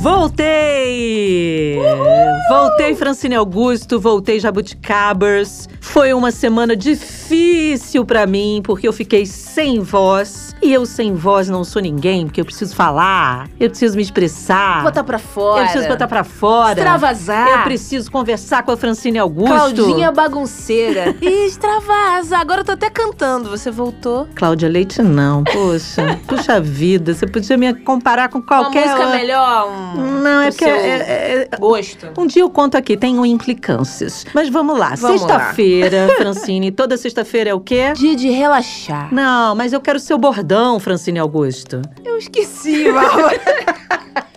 Voltei! Voltei, Francine Augusto, voltei, Jabuticabers. Foi uma semana difícil para mim, porque eu fiquei sem voz. E eu sem voz não sou ninguém, porque eu preciso falar, eu preciso me expressar. Botar pra fora. Eu preciso botar pra fora. Extravasar. Eu preciso conversar com a Francine Augusto. Claudinha bagunceira. Extravasa. Agora eu tô até cantando. Você voltou. Cláudia Leite, não. Poxa, puxa vida, você podia me comparar com qualquer. Uma música outra. melhor, um... Não, é porque. seu é- é- Gosto. Um dia eu conto aqui, tenho implicâncias. Mas vamos lá. Sexta-feira, Francine. Toda sexta-feira é o quê? Dia de relaxar. Não, mas eu quero seu bordão, Francine Augusto. Eu esqueci, Bárbara.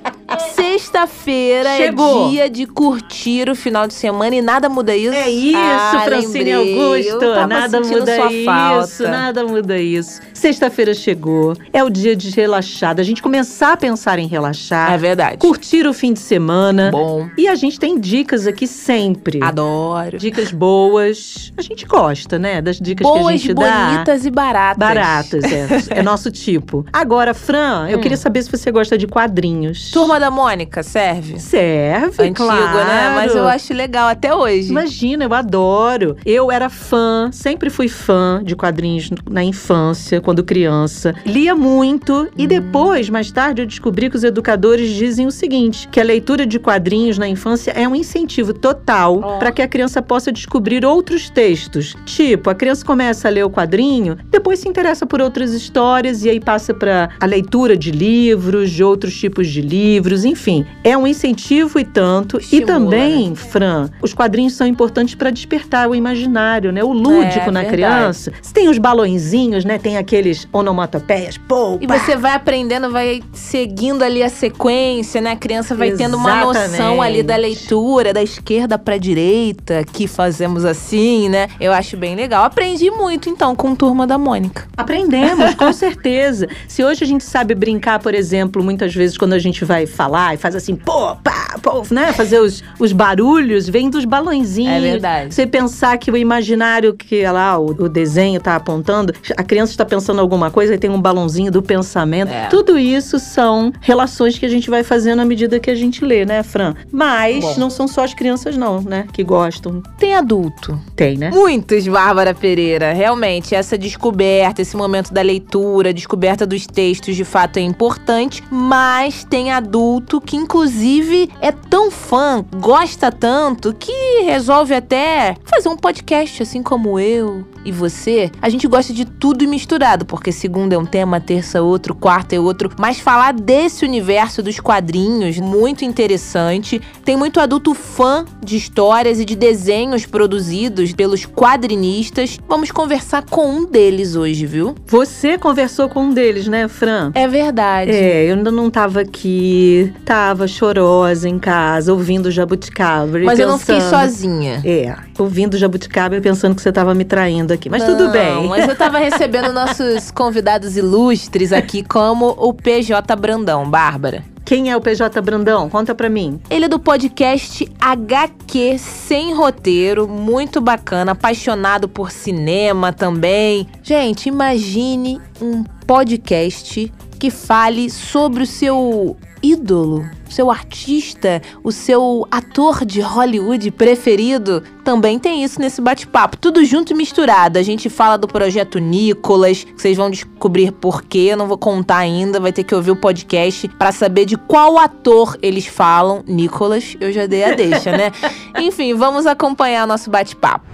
Sexta-feira é dia de curtir o final de semana e nada muda isso. É isso, Ah, Francine lembrei. Augusto. Nada muda isso, falta. nada muda isso. Sexta-feira chegou. É o dia de relaxar, da gente começar a pensar em relaxar, É verdade. curtir o fim de semana. Bom. E a gente tem dicas aqui sempre. Adoro. Dicas boas. A gente gosta, né? Das dicas que a Boas, gente dá. bonitas e baratas. Baratas, é. é nosso tipo. Agora, Fran, eu Hum. queria saber se você gosta de quadrinhos. Turma da Mônica, serve? Serve, Antigo, claro. né? Mas eu acho legal até hoje. Imagina, eu adoro. Eu era fã, sempre fui fã de quadrinhos na infância, quando criança. Lia muito Hum. e depois, mais tarde, eu descobri que os educadores dizem o seguinte: que a leitura de quadrinhos na infância é um incentivo total Ó. para que a criança possa descobrir outros textos. Tipo, a criança começa a ler o quadrinho, depois se interessa por outras histórias e aí passa para a leitura de livros, de outros tipos de livros, enfim. É um incentivo e tanto. Estimula, e também, Fran, os quadrinhos são importantes para despertar o imaginário, né? O lúdico É, na verdade. criança. Você tem os balõezinhos, né? Tem aqueles onomatopeias, pô, E você vai aprendendo, vai seguindo ali a sequência, né? A criança vai tendo uma Exatamente. noção ali da leitura, da esquerda pra direita, que fazemos assim, né? Eu acho bem legal. Aprendi muito, então, com Turma da Mônica. Aprendemos, com certeza. Se hoje a gente sabe brincar, por exemplo, muitas vezes quando a gente vai falar e faz assim, pô, pá, pô, né? Fazer os, os barulhos, vem dos balãozinhos. É verdade. Você pensar que o imaginário que lá, o, o desenho tá apontando, a criança está pensando alguma coisa e tem um balãozinho do pensamento. É. Tudo isso são relações que a gente vai fazendo à medida que a gente lê, né, Fran? Mas Bom. não são só as crianças, não, né? Que gostam. Tem adulto. Tem, né? Muitos, Bárbara Pereira. Realmente, essa descoberta, esse momento da leitura, descoberta dos textos, de fato é importante. Mas tem adulto que, inclusive, é tão fã, gosta tanto, que resolve até fazer um podcast, assim como eu e você. A gente gosta de tudo misturado, porque segunda é um tema, terça é outro, quarta é outro. Mas falar desse universo dos quadrinhos, muito interessante. Tem muito adulto fã de histórias e de desenhos produzidos pelos quadrinistas. Vamos conversar com um deles hoje, viu? Você conversou com um deles, né, Fran? É verdade. É, eu ainda não tava aqui, tava chorosa em casa, ouvindo Jabuticaba. Mas eu não fiquei pensando- sozinha. É, ouvindo Jabuticaba e pensando que você tava me traindo aqui. Mas tudo Não, bem. Mas eu tava recebendo nossos convidados ilustres aqui, como o PJ Brandão, Bárbara. Quem é o PJ Brandão? Conta pra mim. Ele é do podcast HQ Sem Roteiro, muito bacana, apaixonado por cinema também. Gente, imagine um podcast que fale sobre o seu ídolo, seu artista, o seu ator de Hollywood preferido. Também tem isso nesse bate-papo, tudo junto e misturado. A gente fala do projeto Nicolas, que vocês vão descobrir por quê, eu não vou contar ainda, vai ter que ouvir o podcast pra saber de qual ator eles falam. Nicolas, eu já dei a deixa, né? Enfim, vamos acompanhar nosso bate-papo.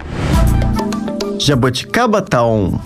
Jabuticaba tá on.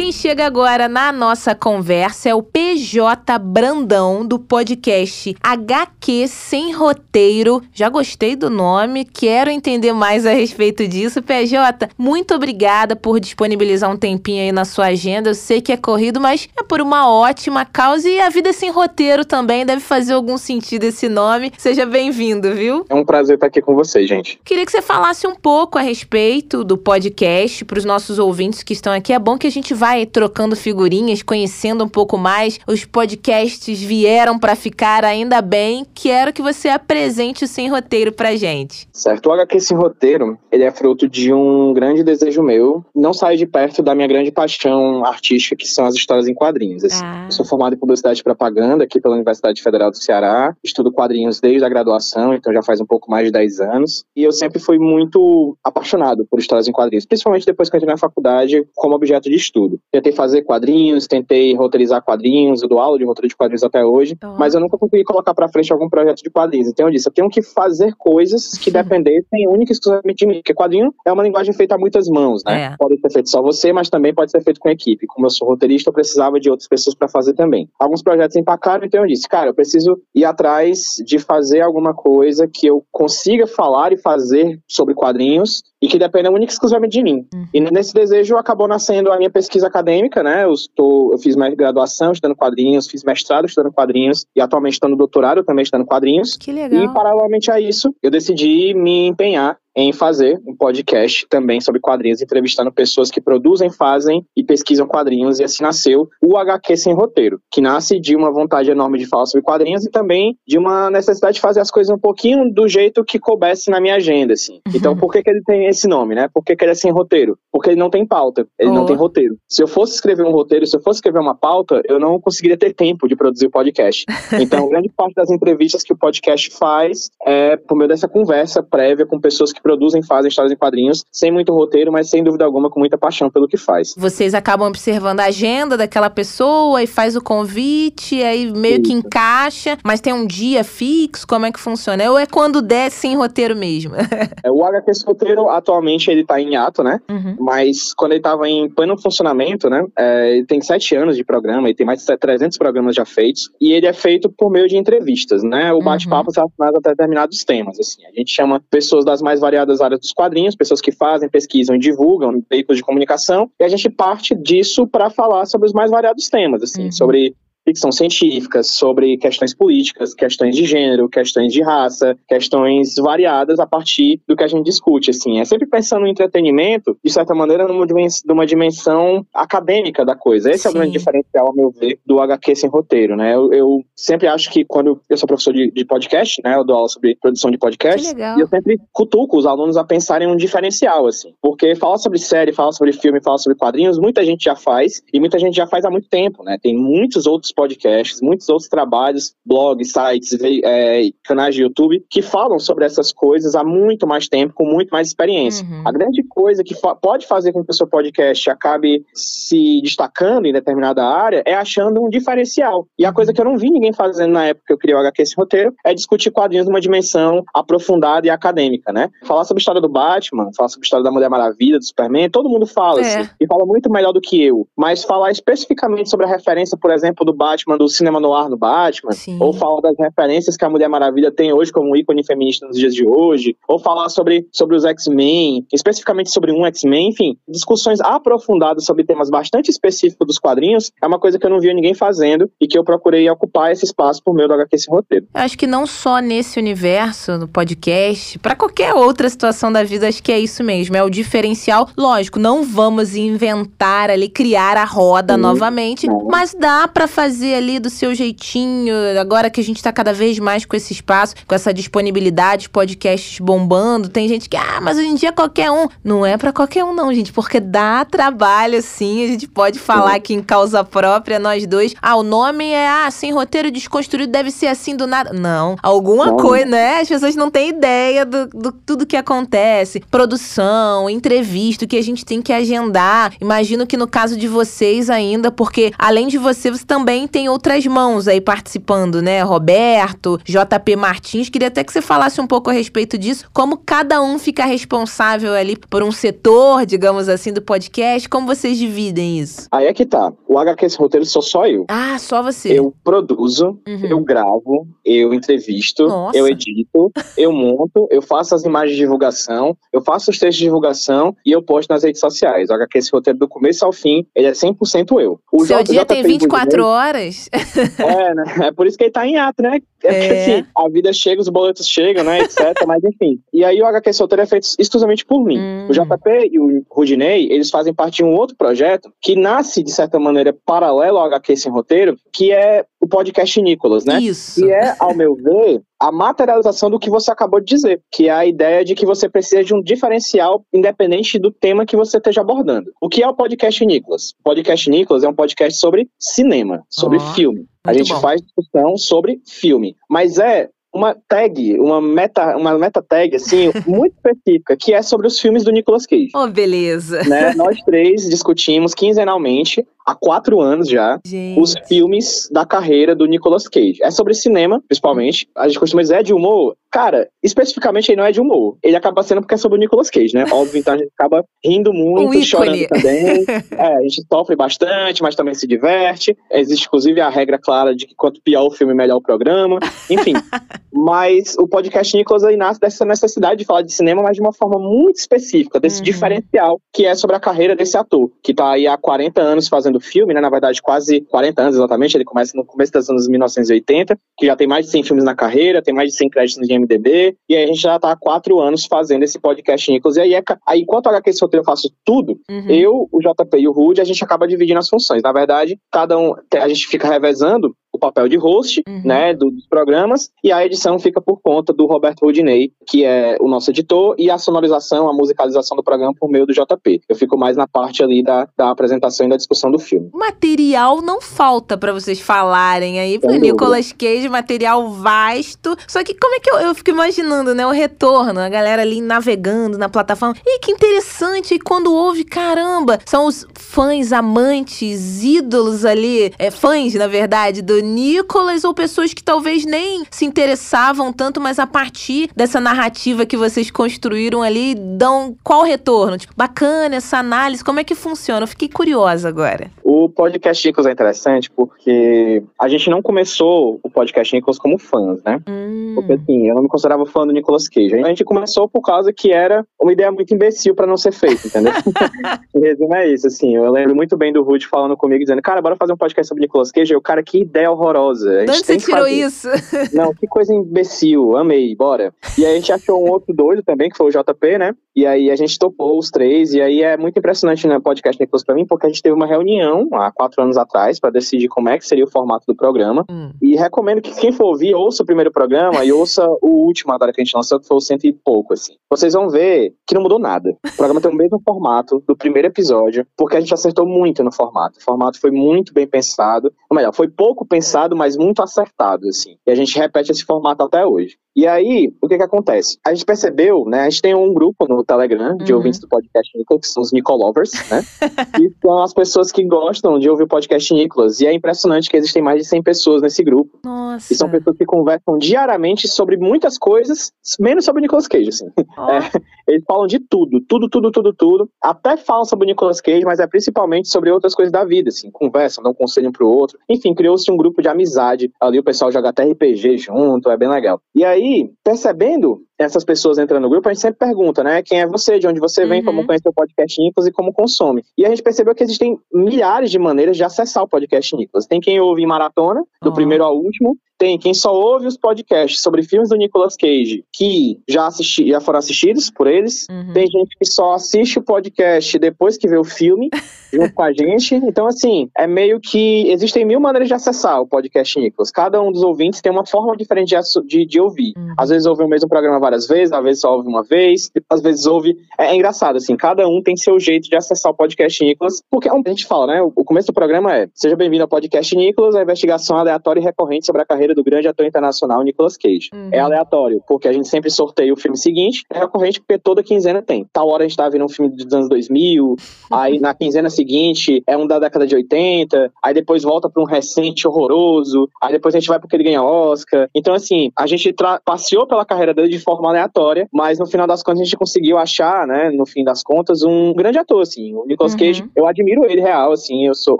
Quem chega agora na nossa conversa é o PJ Brandão, do podcast HQ Sem Roteiro. Já gostei do nome, quero entender mais a respeito disso. PJ, muito obrigada por disponibilizar um tempinho aí na sua agenda. Eu sei que é corrido, mas é por uma ótima causa e a vida sem roteiro também deve fazer algum sentido esse nome. Seja bem-vindo, viu? É um prazer estar aqui com vocês, gente. Queria que você falasse um pouco a respeito do podcast para os nossos ouvintes que estão aqui. É bom que a gente vai vai trocando figurinhas, conhecendo um pouco mais. Os podcasts vieram para ficar ainda bem. Quero que você apresente o Sem Roteiro pra gente. Certo. O HQ Sem Roteiro, ele é fruto de um grande desejo meu. Não sai de perto da minha grande paixão artística, que são as histórias em quadrinhos. Ah. Eu sou formado em Publicidade e Propaganda aqui pela Universidade Federal do Ceará. Estudo quadrinhos desde a graduação, então já faz um pouco mais de 10 anos. E eu sempre fui muito apaixonado por histórias em quadrinhos, principalmente depois que eu entrei na faculdade como objeto de estudo. Tentei fazer quadrinhos, tentei roteirizar quadrinhos, eu dou aula de roteiro de quadrinhos até hoje, Oh. mas eu nunca consegui colocar pra frente algum projeto de quadrinhos. Então eu disse, eu tenho que fazer coisas que dependessem única e exclusivamente de mim, porque quadrinho é uma linguagem feita a muitas mãos, né? É. Pode ser feito só você, mas também pode ser feito com equipe. Como eu sou roteirista, eu precisava de outras pessoas para fazer também. Alguns projetos empacaram, então eu disse, cara, eu preciso ir atrás de fazer alguma coisa que eu consiga falar e fazer sobre quadrinhos e que dependa única e exclusivamente de mim. Uhum. E nesse desejo acabou nascendo a minha pesquisa acadêmica, né? Eu, estou, eu fiz minha graduação estudando quadrinhos, fiz mestrado estudando quadrinhos e atualmente estou no doutorado também estudando quadrinhos. Que legal. E paralelamente a isso, eu decidi me empenhar em fazer um podcast também sobre quadrinhos, entrevistando pessoas que produzem, fazem e pesquisam quadrinhos. E assim nasceu o HQ Sem Roteiro, que nasce de uma vontade enorme de falar sobre quadrinhos e também de uma necessidade de fazer as coisas um pouquinho do jeito que coubesse na minha agenda, assim. Então, por que, que ele tem esse nome, né? Por que, que ele é sem roteiro? Porque ele não tem pauta, ele Oh. não tem roteiro. Se eu fosse escrever um roteiro, se eu fosse escrever uma pauta, eu não conseguiria ter tempo de produzir o podcast. Então, grande parte das entrevistas que o podcast faz é por meio dessa conversa prévia com pessoas que produzem, fazem histórias em quadrinhos, sem muito roteiro, mas sem dúvida alguma com muita paixão pelo que faz. Vocês acabam observando a agenda daquela pessoa e faz o convite, aí meio que Isso. encaixa, mas tem um dia fixo, como é que funciona? Ou é quando der sem roteiro mesmo? É, O HQ Sem Roteiro, atualmente, ele tá em ato, né? Uhum. Mas quando ele estava em pleno funcionamento, né? é, ele tem sete anos de programa, ele tem mais de 300 programas já feitos, e ele é feito por meio de entrevistas, né? O bate-papo relacionado a determinados temas, assim. A gente chama pessoas das mais variadas áreas dos quadrinhos, pessoas que fazem, pesquisam e divulgam veículos de comunicação, e a gente parte disso para falar sobre os mais variados temas, assim, Uhum. sobre ficção científica, sobre questões políticas, questões de gênero, questões de raça, questões variadas a partir do que a gente discute, assim. É sempre pensando no entretenimento, de certa maneira, numa dimensão, numa dimensão acadêmica da coisa. Esse é o Sim. grande diferencial, ao meu ver, do HQ sem roteiro, né? Eu, eu sempre acho que quando eu sou professor de, de podcast, né? Eu dou aula sobre produção de podcast. E eu sempre cutuco os alunos a pensarem um diferencial, assim. Porque falar sobre série, falar sobre filme, falar sobre quadrinhos, muita gente já faz, e muita gente já faz há muito tempo, né? Tem muitos outros podcasts, muitos outros trabalhos, blogs, sites, é, canais de YouTube, que falam sobre essas coisas há muito mais tempo, com muito mais experiência. Uhum. A grande coisa que fa- pode fazer com que o seu podcast acabe se destacando em determinada área é achando um diferencial. E a coisa que eu não vi ninguém fazendo na época que eu criei o HQ esse roteiro é discutir quadrinhos numa dimensão aprofundada e acadêmica, né? Falar sobre a história do Batman, falar sobre a história da Mulher Maravilha, do Superman, todo mundo fala, É. assim, e fala muito melhor do que eu. Mas falar especificamente sobre a referência, por exemplo, do Batman, do cinema noir no Batman, Sim. ou falar das referências que a Mulher Maravilha tem hoje como um ícone feminista nos dias de hoje, ou falar sobre, sobre os X-Men, especificamente sobre um X-Men, enfim, discussões aprofundadas sobre temas bastante específicos dos quadrinhos, é uma coisa que eu não via ninguém fazendo e que eu procurei ocupar esse espaço por meio do HQ Esse Roteiro. Eu acho que não só nesse universo, no podcast, pra qualquer outra situação da vida, acho que é isso mesmo. É o diferencial. Lógico, não vamos inventar ali, criar a roda Sim. novamente, Não. mas dá pra fazer ali do seu jeitinho. Agora que a gente tá cada vez mais com esse espaço, com essa disponibilidade, podcasts bombando. Tem gente que, ah, mas hoje em dia qualquer um. Não é pra qualquer um, não, gente, porque dá trabalho, sim. A gente pode falar aqui em causa própria, nós dois. Ah, o nome é, ah, sem roteiro desconstruído, deve ser assim do nada. Não, alguma coisa, né? As pessoas não têm ideia do, do tudo que acontece. Produção, entrevista, o que a gente tem que agendar. Imagino que no caso de vocês ainda, porque além de você, você também tem outras mãos aí participando, né? Roberto, JP Martins. Queria até que você falasse um pouco a respeito disso, como cada um fica responsável ali por um setor, digamos assim, do podcast. Como vocês dividem isso? Aí é que tá. O HQ Esse Roteiro sou só eu. Ah, só você. Eu produzo, Uhum. eu gravo, eu entrevisto, Nossa. eu edito, eu monto, eu faço as imagens de divulgação, eu faço os textos de divulgação e eu posto nas redes sociais. O HQ Esse Roteiro do começo ao fim, ele é 100% eu. O Seu J- dia tem JP 24 Goodman- horas. É, né? É por isso que ele tá em ato, né? É, é. porque assim, a vida chega, os boletos chegam, né, etc. mas enfim. E aí o HQ Solteiro é feito exclusivamente por mim. Hum. O JP e o Rudinei, eles fazem parte de um outro projeto que nasce, de certa maneira, paralelo ao HQ Sem Roteiro, que é o podcast Nicolas, né? Isso. Que é, ao meu ver, a materialização do que você acabou de dizer, que é a ideia de que você precisa de um diferencial independente do tema que você esteja abordando. O que é o podcast Nicolas? O podcast Nicolas é um podcast sobre cinema, sobre oh, filme. A gente bom. faz discussão sobre filme, mas é uma tag, uma meta, uma meta tag, assim, muito específica, que é sobre os filmes do Nicolas Cage. Oh, beleza. Né? Nós três discutimos quinzenalmente há quatro anos já Gente. os filmes da carreira do Nicolas Cage. É sobre cinema, principalmente. A gente costuma dizer é de humor. Cara, especificamente ele não é de humor. Ele acaba sendo porque é sobre o Nicolas Cage, né? Óbvio, então a gente acaba rindo muito, chorando também. É, a gente sofre bastante, mas também se diverte. Existe, inclusive, a regra clara de que quanto pior o filme, melhor o programa. Enfim. mas o podcast Nicolas aí nasce dessa necessidade de falar de cinema, mas de uma forma muito específica, desse uhum. diferencial que é sobre a carreira desse ator, que tá aí há 40 anos fazendo filme, né? Na verdade, quase 40 anos exatamente. Ele começa no começo dos anos 1980, que já tem mais de 100 filmes na carreira, tem mais de 100 créditos no IMDb, e aí a gente já tá há quatro anos fazendo esse podcast Nichols. E aí, é, aí enquanto o HQ Roteiro eu faço tudo, uhum. eu, o JP e o Rude, a gente acaba dividindo as funções. Na verdade, cada um, a gente fica revezando papel de host, uhum. né, dos programas, e a edição fica por conta do Roberto Rodinei, que é o nosso editor, e a sonorização, a musicalização do programa por meio do JP. Eu fico mais na parte ali da, da apresentação e da discussão do filme. Material não falta para vocês falarem aí pro Nicolas Cage, material vasto. Só que como é que eu, eu fico imaginando, né, o retorno, a galera ali navegando na plataforma. E que interessante, e quando ouve, caramba, são os fãs, amantes, ídolos ali, é, fãs, na verdade, do Nicolas ou pessoas que talvez nem se interessavam tanto, mas a partir dessa narrativa que vocês construíram ali, dão qual retorno? Tipo, bacana essa análise, como é que funciona? Eu fiquei curiosa agora. O podcast Nicolas é interessante porque a gente não começou o podcast Nicolas como fãs, né? Hum. Porque assim, eu não me considerava fã do Nicolas Cage. A gente começou por causa que era uma ideia muito imbecil para não ser feita, entendeu? em resumo é isso, assim. Eu lembro muito bem do Ruth falando comigo, dizendo, cara, bora fazer um podcast sobre Nicolas Cage. O cara, que ideia horrorosa. De onde você tirou fazer. isso? Não, que coisa imbecil, amei, bora. E aí a gente achou um outro doido também, que foi o JP, né? E aí a gente topou os três, e aí é muito impressionante no né, podcast Nicolas pra mim, porque a gente teve uma reunião há quatro anos atrás para decidir como é que seria o formato do programa. Hum. E recomendo que quem for ouvir, ouça o primeiro programa e ouça o último agora que a gente lançou, que foi o cento e pouco, assim. Vocês vão ver que não mudou nada. O programa tem o mesmo formato do primeiro episódio, porque a gente acertou muito no formato. O formato foi muito bem pensado, ou melhor, foi pouco pensado, mas muito acertado, assim. E a gente repete esse formato até hoje. E aí, o que que acontece? A gente percebeu, né? A gente tem um grupo no Telegram de uhum. ouvintes do podcast Nicolas, que são os Nicolovers, né? e são as pessoas que gostam de ouvir o podcast Nicolas. E é impressionante que existem mais de 100 pessoas nesse grupo. Nossa. E são pessoas que conversam diariamente sobre muitas coisas, menos sobre o Nicolas Cage, assim. Oh. É, eles falam de tudo, tudo, tudo, tudo, tudo. Até falam sobre o Nicolas Cage, mas é principalmente sobre outras coisas da vida, assim. Conversam, dão um conselho um pro outro. Enfim, criou-se um grupo de amizade. Ali o pessoal joga até RPG junto, é bem legal. E aí, percebendo essas pessoas entrando no grupo, a gente sempre pergunta, né? Quem é você, de onde você vem, uhum. como conhece o podcast Nicolas e como consome. E a gente percebeu que existem milhares de maneiras de acessar o podcast Nicolas. Tem quem ouve em maratona, do uhum. primeiro ao último, tem quem só ouve os podcasts sobre filmes do Nicolas Cage que já, assisti, já foram assistidos por eles. Uhum. Tem gente que só assiste o podcast depois que vê o filme, junto com a gente. Então, assim, é meio que existem mil maneiras de acessar o podcast Nicolas. Cada um dos ouvintes tem uma forma diferente de, de, de ouvir. Uhum. Às vezes ouve o mesmo programa várias vezes, às vezes só ouve uma vez, às vezes ouve. É, é engraçado, assim, cada um tem seu jeito de acessar o podcast Nicolas, porque é um, a gente fala, né? O, começo do programa é: seja bem-vindo ao podcast Nicolas, a investigação aleatória e recorrente sobre a carreira carreira do grande ator internacional Nicolas Cage. Uhum. É aleatório, porque a gente sempre sorteia o filme seguinte, é recorrente porque toda quinzena tem. Tal hora a gente tá vendo um filme dos anos 2000, aí na quinzena seguinte é um da década de 80, aí depois volta para um recente horroroso, aí depois a gente vai porque ele ganha Oscar. Então, assim, a gente passeou pela carreira dele de forma forma aleatória, mas no final das contas a gente conseguiu achar, né, no fim das contas, um grande ator, assim. O Nicolas Uhum. Cage, eu admiro ele real, assim. Eu sou,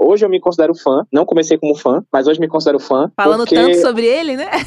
hoje eu me considero fã, não comecei como fã, mas hoje me considero fã. Falando porque... tanto sobre ele, né?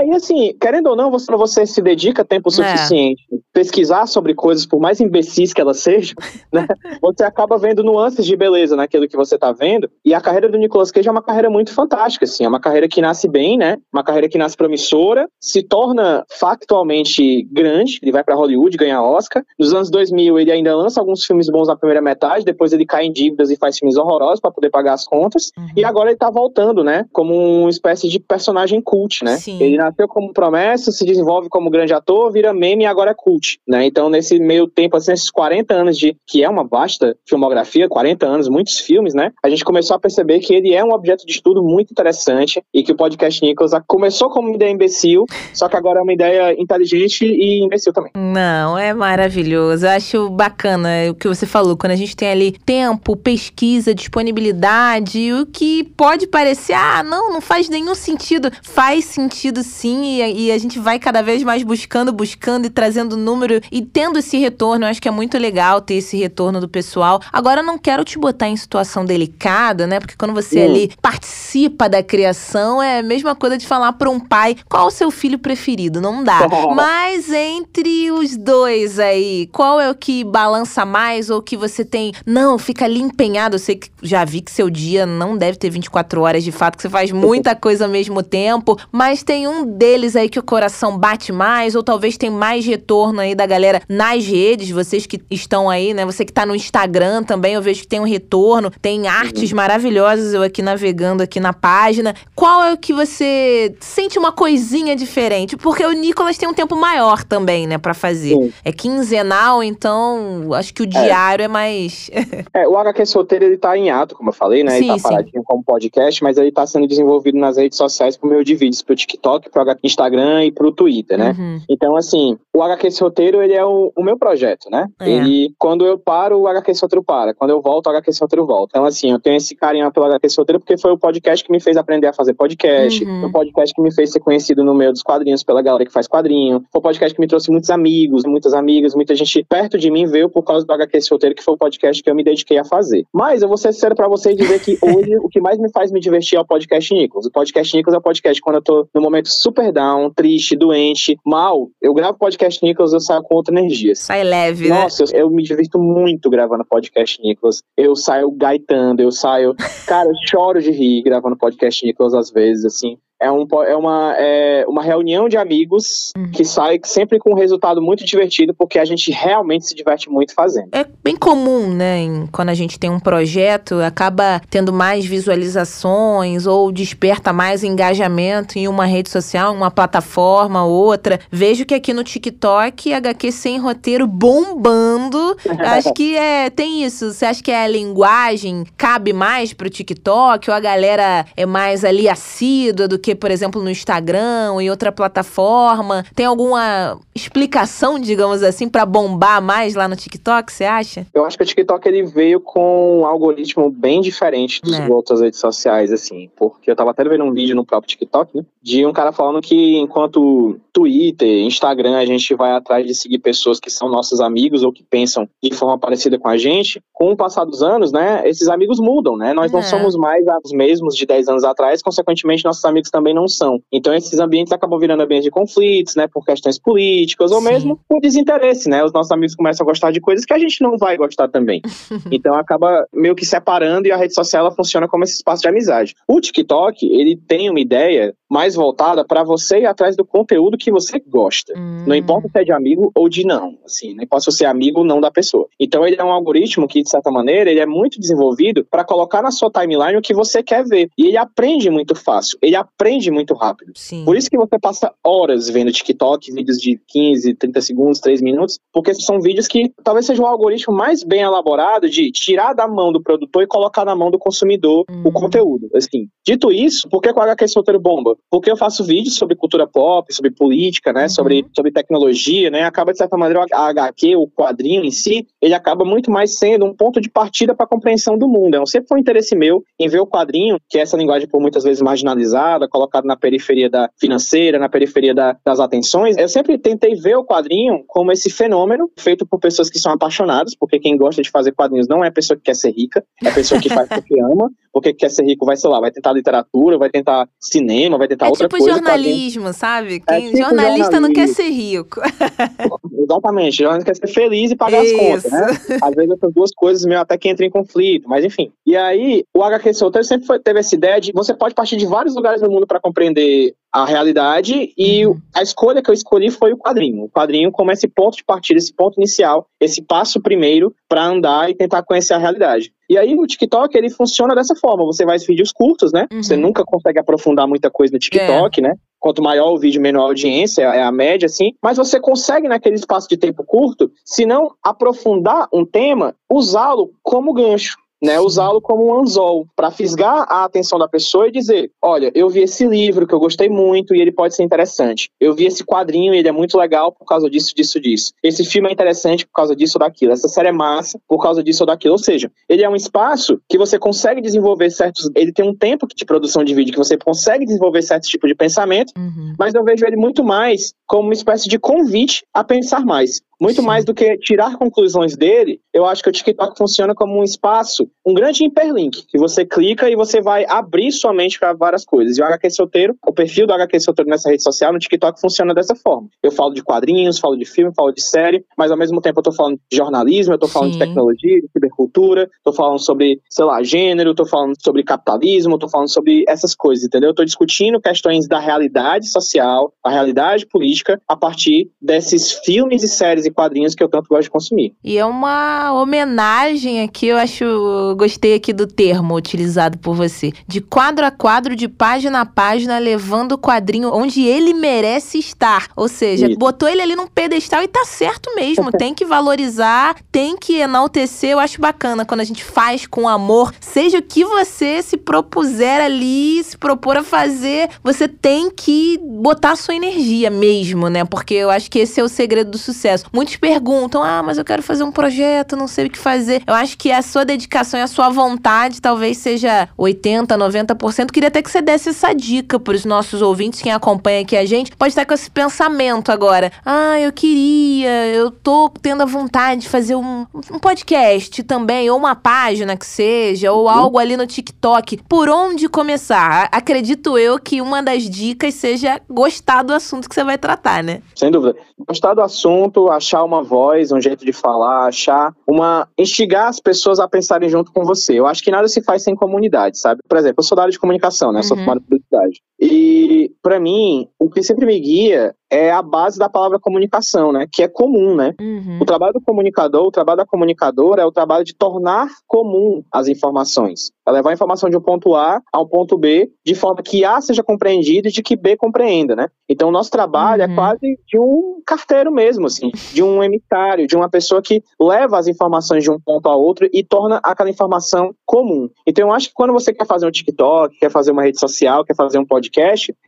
É, e assim, querendo ou não, você, você se dedica tempo É. suficiente pesquisar sobre coisas, por mais imbecis que elas sejam, né? Você acaba vendo nuances de beleza naquilo que você tá vendo. E a carreira do Nicolas Cage é uma carreira muito fantástica, assim. É uma carreira que nasce bem, né? Uma carreira que nasce promissora, se torna factualmente grande. Ele vai pra Hollywood, ganha Oscar. Nos anos 2000, ele ainda lança alguns filmes bons na primeira metade, depois ele cai em dívidas e faz filmes horrorosos para poder pagar as contas. Uhum. E agora ele tá voltando, né? Como uma espécie de personagem cult, né? Sim. Ele nasceu como promessa, se desenvolve como grande ator, vira meme e agora é cult, né? Então, nesse meio tempo, assim, esses 40 anos de que é uma vasta filmografia, 40 anos, muitos filmes, né? A gente começou a perceber que ele é um objeto de estudo muito interessante e que o podcast Nicholas começou como uma ideia imbecil, só que agora é uma ideia inteligente e imbecil também. Não, é maravilhoso. Eu acho bacana o que você falou, quando a gente tem ali tempo, pesquisa, disponibilidade, o que pode parecer, ah, não, não faz nenhum sentido. Faz sentido sim, e, e a gente vai cada vez mais buscando, buscando e trazendo número e tendo esse retorno. Eu acho que é muito legal ter esse retorno do pessoal. Agora, eu não quero te botar em situação delicada, né? Porque quando você Hum. ali participa da criação, é a mesma coisa de falar para um pai qual o seu filho preferido. Não dá. Mas entre os dois aí, qual é o que balança mais ou que você tem? Não, fica ali empenhado. Eu sei que já vi que seu dia não deve ter 24 horas de fato, que você faz muita coisa ao mesmo tempo, mas tem um deles aí que o coração bate mais, ou talvez tem mais retorno aí da galera nas redes, vocês que estão aí, né? Você que tá no Instagram também, eu vejo que tem um retorno, tem artes maravilhosas, eu aqui navegando aqui na página. Qual é o que você sente uma coisinha diferente? Porque o Nicolas tem um tempo maior também, né, pra fazer. Sim. É quinzenal, então acho que o diário é, mais. É, o HQ Solteiro, ele tá em ato, como eu falei, né? Sim, ele tá sim. paradinho como podcast, mas ele tá sendo desenvolvido nas redes sociais por meio de vídeos, pro TikTok, pro Instagram e pro Twitter, né? Uhum. Então, assim, o HQ esse roteiro, ele é o, o meu projeto, né? É. Ele, quando eu paro, o HQ esse roteiro para. Quando eu volto, o HQ esse roteiro volta. Então, assim, eu tenho esse carinho pelo HQ esse roteiro porque foi o podcast que me fez aprender a fazer podcast, Uhum. o podcast que me fez ser conhecido no meio dos quadrinhos pela galera que faz quadrinho, foi o podcast que me trouxe muitos amigos, muitas amigas, muita gente perto de mim veio por causa do HQ esse roteiro, que foi o podcast que eu me dediquei a fazer. Mas eu vou ser sincero pra você e dizer que hoje o que mais me faz me divertir é o podcast Nichols. O podcast Nichols é o podcast quando eu tô no momento super down, triste, doente, mal. Eu gravo podcast Nichols, eu saio com outra energia. Sai leve, né? Nossa, eu, eu me divirto muito gravando podcast Nicholas. Eu saio gaitando, eu saio. Cara, eu choro de rir gravando podcast Nicholas às vezes, assim. É, um, é, uma, é uma reunião de amigos Uhum. que sai sempre com um resultado muito divertido, porque a gente realmente se diverte muito fazendo. É bem comum, né? em- quando a gente tem um projeto, acaba tendo mais visualizações ou desperta mais engajamento em uma rede social, uma plataforma, outra. Vejo que aqui no TikTok, HQ sem roteiro bombando. Acho que é, tem isso. Você acha que a linguagem cabe mais pro TikTok? Ou a galera é mais ali assídua do que, por exemplo, no Instagram ou em outra plataforma? Tem alguma explicação, digamos assim, pra bombar mais lá no TikTok, você acha? Eu acho que o TikTok ele veio com um algoritmo bem diferente das É. outras redes sociais, assim. Porque eu tava até vendo um vídeo no próprio TikTok, né? De um cara falando que enquanto Twitter, Instagram, a gente vai atrás de seguir pessoas que são nossos amigos ou que pensam de forma parecida com a gente, com o passar dos anos, né? Esses amigos mudam, né? Nós não É. somos mais os mesmos de 10 anos atrás, consequentemente, nossos amigos também não são. Então, esses ambientes acabam virando ambientes de conflitos, né? Por questões políticas ou Sim. mesmo por desinteresse, né? Os nossos amigos começam a gostar de coisas que a gente não vai gostar também. Então acaba meio que separando e a rede social ela funciona como esse espaço de amizade. O TikTok, ele tem uma ideia mais voltada para você ir atrás do conteúdo que você gosta. Não importa se é de amigo ou de não, assim, não importa se você é amigo ou não da pessoa. Então ele é um algoritmo que, de certa maneira, ele é muito desenvolvido para colocar na sua timeline o que você quer ver. E ele aprende muito fácil, ele aprende muito rápido. Sim. Por isso que você passa horas vendo TikTok, vídeos de 15, 30 segundos, 3 minutos, porque são vídeos que talvez seja o algoritmo mais bem elaborado de tirar da mão do produtor e colocar na mão do consumidor Hum. o conteúdo. Assim, dito isso, por que com o HQ Solteiro bomba? Porque eu faço vídeos sobre cultura pop, sobre política, né, Uhum. sobre, sobre tecnologia, né, acaba de certa maneira a HQ, o quadrinho em si, ele acaba muito mais sendo um ponto de partida para a compreensão do mundo. Então, sempre foi um interesse meu em ver o quadrinho, que é essa linguagem por muitas vezes marginalizada, colocado na periferia da financeira, na periferia da, das atenções. Eu sempre tentei ver o quadrinho como esse fenômeno feito por pessoas que são apaixonadas, porque quem gosta de fazer quadrinhos não é a pessoa que quer ser rica, é a pessoa que faz porque ama, porque quer ser rico vai, sei lá, vai tentar literatura, vai tentar cinema, vai tentar é outra tipo coisa. jornalismo, quadrinho. sabe? É quem, tipo jornalista jornalismo. não quer ser rico. Exatamente, jornalista quer ser feliz e pagar Isso. as contas, né? Às vezes essas duas coisas meio até que entram em conflito, mas enfim. E aí, o HQ Solteiro sempre foi, teve essa ideia de você pode partir de vários lugares do mundo para compreender a realidade e uhum. a escolha que eu escolhi foi o quadrinho. O quadrinho como esse ponto de partida, esse ponto inicial, esse passo primeiro para andar e tentar conhecer a realidade. E aí o TikTok ele funciona dessa forma. Você faz vídeos curtos, né? Uhum. Você nunca consegue aprofundar muita coisa no TikTok, é. né? Quanto maior o vídeo, menor a audiência, é a média, assim. Mas você consegue, naquele espaço de tempo curto, se não aprofundar um tema, usá-lo como gancho né, usá-lo como um anzol para fisgar a atenção da pessoa e dizer: olha, eu vi esse livro que eu gostei muito e ele pode ser interessante. Eu vi esse quadrinho e ele é muito legal por causa disso, disso, disso. Esse filme é interessante por causa disso ou daquilo. Essa série é massa por causa disso ou daquilo. Ou seja, ele é um espaço que você consegue desenvolver certos. Ele tem um tempo de produção de vídeo que você consegue desenvolver certos tipos de pensamento, uhum. mas eu vejo ele muito mais como uma espécie de convite a pensar mais. Muito Sim. mais do que tirar conclusões dele, eu acho que o TikTok funciona como um espaço, um grande hiperlink, que você clica e você vai abrir sua mente para várias coisas. E o HQ Solteiro, o perfil do HQ Solteiro nessa rede social, no TikTok, funciona dessa forma. Eu falo de quadrinhos, falo de filme, falo de série, mas ao mesmo tempo eu tô falando de jornalismo, eu tô falando Sim. de tecnologia, de cibercultura, tô falando sobre, sei lá, gênero, tô falando sobre capitalismo, tô falando sobre essas coisas, entendeu? Eu tô discutindo questões da realidade social, a realidade política, a partir desses filmes e séries e quadrinhos que eu tanto gosto de consumir. E é uma homenagem aqui, eu acho, gostei aqui do termo utilizado por você, de quadro a quadro, de página a página, levando o quadrinho onde ele merece estar. Ou seja, Isso. botou ele ali num pedestal e tá certo mesmo. tem que valorizar, tem que enaltecer. Eu acho bacana quando a gente faz com amor, seja o que você se propuser ali, se propor a fazer, você tem que botar a sua energia mesmo, né? Porque eu acho que esse é o segredo do sucesso. Muitos perguntam: ah, mas eu quero fazer um projeto, não sei o que fazer. Eu acho que a sua dedicação e a sua vontade talvez seja 80%, 90%. Queria até que você desse essa dica para os nossos ouvintes, quem acompanha aqui a gente, pode estar com esse pensamento agora. Ah, eu queria, eu tô tendo a vontade de fazer um, um podcast também, ou uma página que seja, ou algo ali no TikTok. Por onde começar? Acredito eu que uma das dicas seja gostar do assunto que você vai tratar, né? Sem dúvida. Gostar do assunto, achar uma voz, um jeito de falar, achar uma. instigar as pessoas a pensarem junto com você. Eu acho que nada se faz sem comunidade, sabe? Por exemplo, eu sou da área de comunicação, né? Uhum. Sou formado em publicidade. E, para mim, o que sempre me guia é a base da palavra comunicação, né? Que é comum, né? Uhum. O trabalho do comunicador, o trabalho da comunicadora é o trabalho de tornar comum as informações. É levar a informação de um ponto A ao ponto B de forma que A seja compreendido e de que B compreenda, né? Então, o nosso trabalho é uhum. é quase de um carteiro mesmo, assim, de um emitário, de uma pessoa que leva as informações de um ponto a outro e torna aquela informação comum. Então, eu acho que quando você quer fazer um TikTok, quer fazer uma rede social, quer fazer um podcast,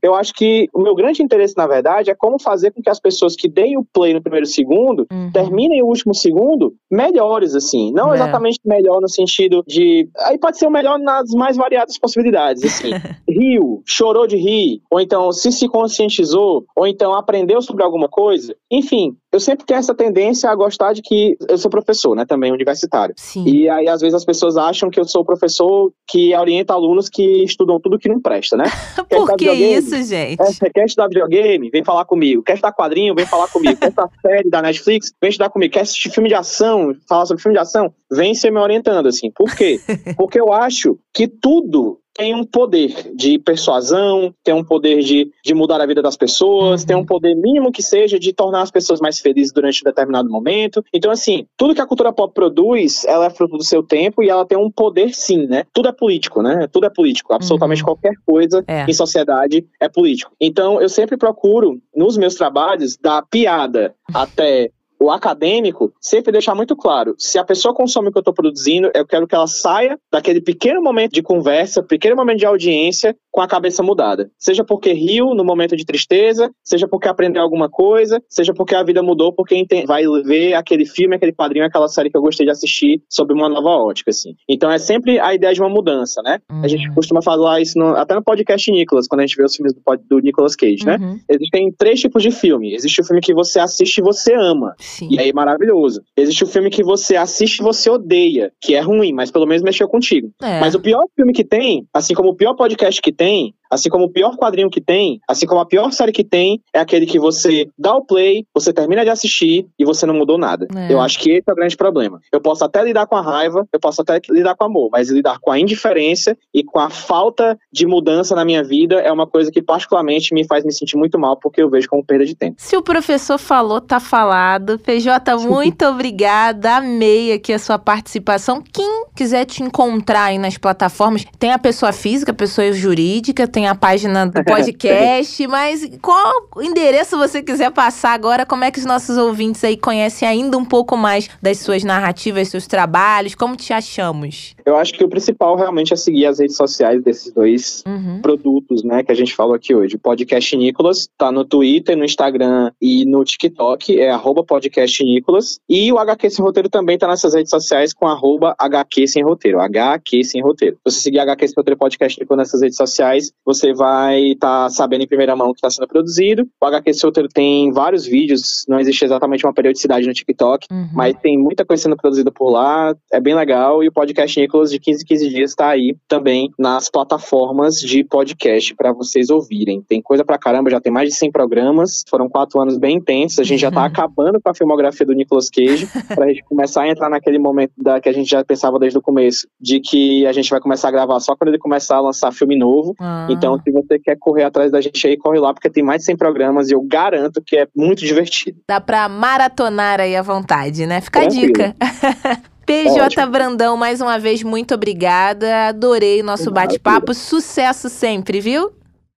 eu acho que o meu grande interesse, na verdade, é como como fazer com que as pessoas que deem o play no primeiro segundo uhum. terminem o último segundo melhores, assim. Não é. exatamente melhor no sentido de. Aí pode ser o melhor nas mais variadas possibilidades, assim. Riu, chorou de rir, ou então se se conscientizou, ou então aprendeu sobre alguma coisa. Enfim, eu sempre tenho essa tendência a gostar de que eu sou professor, né, também universitário. Sim. E aí às vezes as pessoas acham que eu sou professor que orienta alunos que estudam tudo que não presta, né? Por que isso, gente? É, você quer estudar videogame? Vem falar comigo. Quer estudar quadrinho? Vem falar comigo. quer estudar série da Netflix? Vem estudar comigo. Quer assistir filme de ação? Falar sobre filme de ação? Vem ser me orientando, assim. Por quê? Porque eu acho que tudo tem um poder de persuasão, tem um poder de, de mudar a vida das pessoas, uhum. tem um poder mínimo que seja de tornar as pessoas mais felizes durante um determinado momento. Então, assim, tudo que a cultura pop produz, ela é fruto do seu tempo e ela tem um poder sim, né? Tudo é político, né? Tudo é político. Absolutamente uhum. qualquer coisa é. em sociedade é político. Então, eu sempre procuro, nos meus trabalhos, da piada até o acadêmico sempre deixar muito claro: se a pessoa consome o que eu estou produzindo, eu quero que ela saia daquele pequeno momento de conversa, pequeno momento de audiência, com a cabeça mudada. Seja porque riu no momento de tristeza, seja porque aprendeu alguma coisa, seja porque a vida mudou, porque vai ver aquele filme, aquele padrinho, aquela série que eu gostei de assistir sob uma nova ótica, assim. Então é sempre a ideia de uma mudança, né? Uhum. A gente uhum. costuma falar isso no, até no podcast Nicolas, quando a gente vê os filmes do, do Nicolas Cage, né? Uhum. Existem três tipos de filme. Existe o filme que você assiste e você ama. Sim. E aí é maravilhoso. Existe o filme que você assiste e você odeia, que é ruim, mas pelo menos mexeu contigo. É. Mas o pior filme que tem, assim como o pior podcast que tem, Assim como o pior quadrinho que tem, assim como a pior série que tem, é aquele que você dá o play, você termina de assistir e você não mudou nada. É. Eu acho que esse é o grande problema. Eu posso até lidar com a raiva, eu posso até lidar com o amor, mas lidar com a indiferença e com a falta de mudança na minha vida é uma coisa que particularmente me faz me sentir muito mal porque eu vejo como perda de tempo. Se o professor falou, tá falado. PJ, muito obrigada. Amei aqui a sua participação. Quem quiser te encontrar aí nas plataformas, tem a pessoa física, a pessoa jurídica, tem tem a página do podcast, mas qual endereço você quiser passar agora? Como é que os nossos ouvintes aí conhecem ainda um pouco mais das suas narrativas, seus trabalhos? Como te achamos? Eu acho que o principal realmente é seguir as redes sociais desses dois uhum. produtos, né, que a gente falou aqui hoje. O podcast Nicolas tá no Twitter, no Instagram e no TikTok, é arroba podcast Nicolas. E o HQ Sem Roteiro também tá nessas redes sociais com arroba HQ Sem Roteiro, HQ Sem Roteiro. Se você seguir HQ Sem Roteiro Podcast Nicolas nessas redes sociais, você vai estar tá sabendo em primeira mão o que está sendo produzido. O HQ Solteiro tem vários vídeos, não existe exatamente uma periodicidade no TikTok, uhum. mas tem muita coisa sendo produzida por lá, é bem legal. E o podcast Nicolas de 15 em 15 dias está aí também nas plataformas de podcast para vocês ouvirem. Tem coisa pra caramba, já tem mais de 100 programas, foram quatro anos bem intensos, a gente já está acabando com a filmografia do Nicolas Cage, para a gente começar a entrar naquele momento da, que a gente já pensava desde o começo, de que a gente vai começar a gravar só quando ele começar a lançar filme novo. Ah. Então, se você quer correr atrás da gente aí, corre lá, porque tem mais de 100 programas e eu garanto que é muito divertido. Dá pra maratonar aí à vontade, né? Fica Tranquilo. a dica. PJ Ótimo. Brandão, mais uma vez, muito obrigada. Adorei o nosso bate-papo. Sucesso sempre, viu?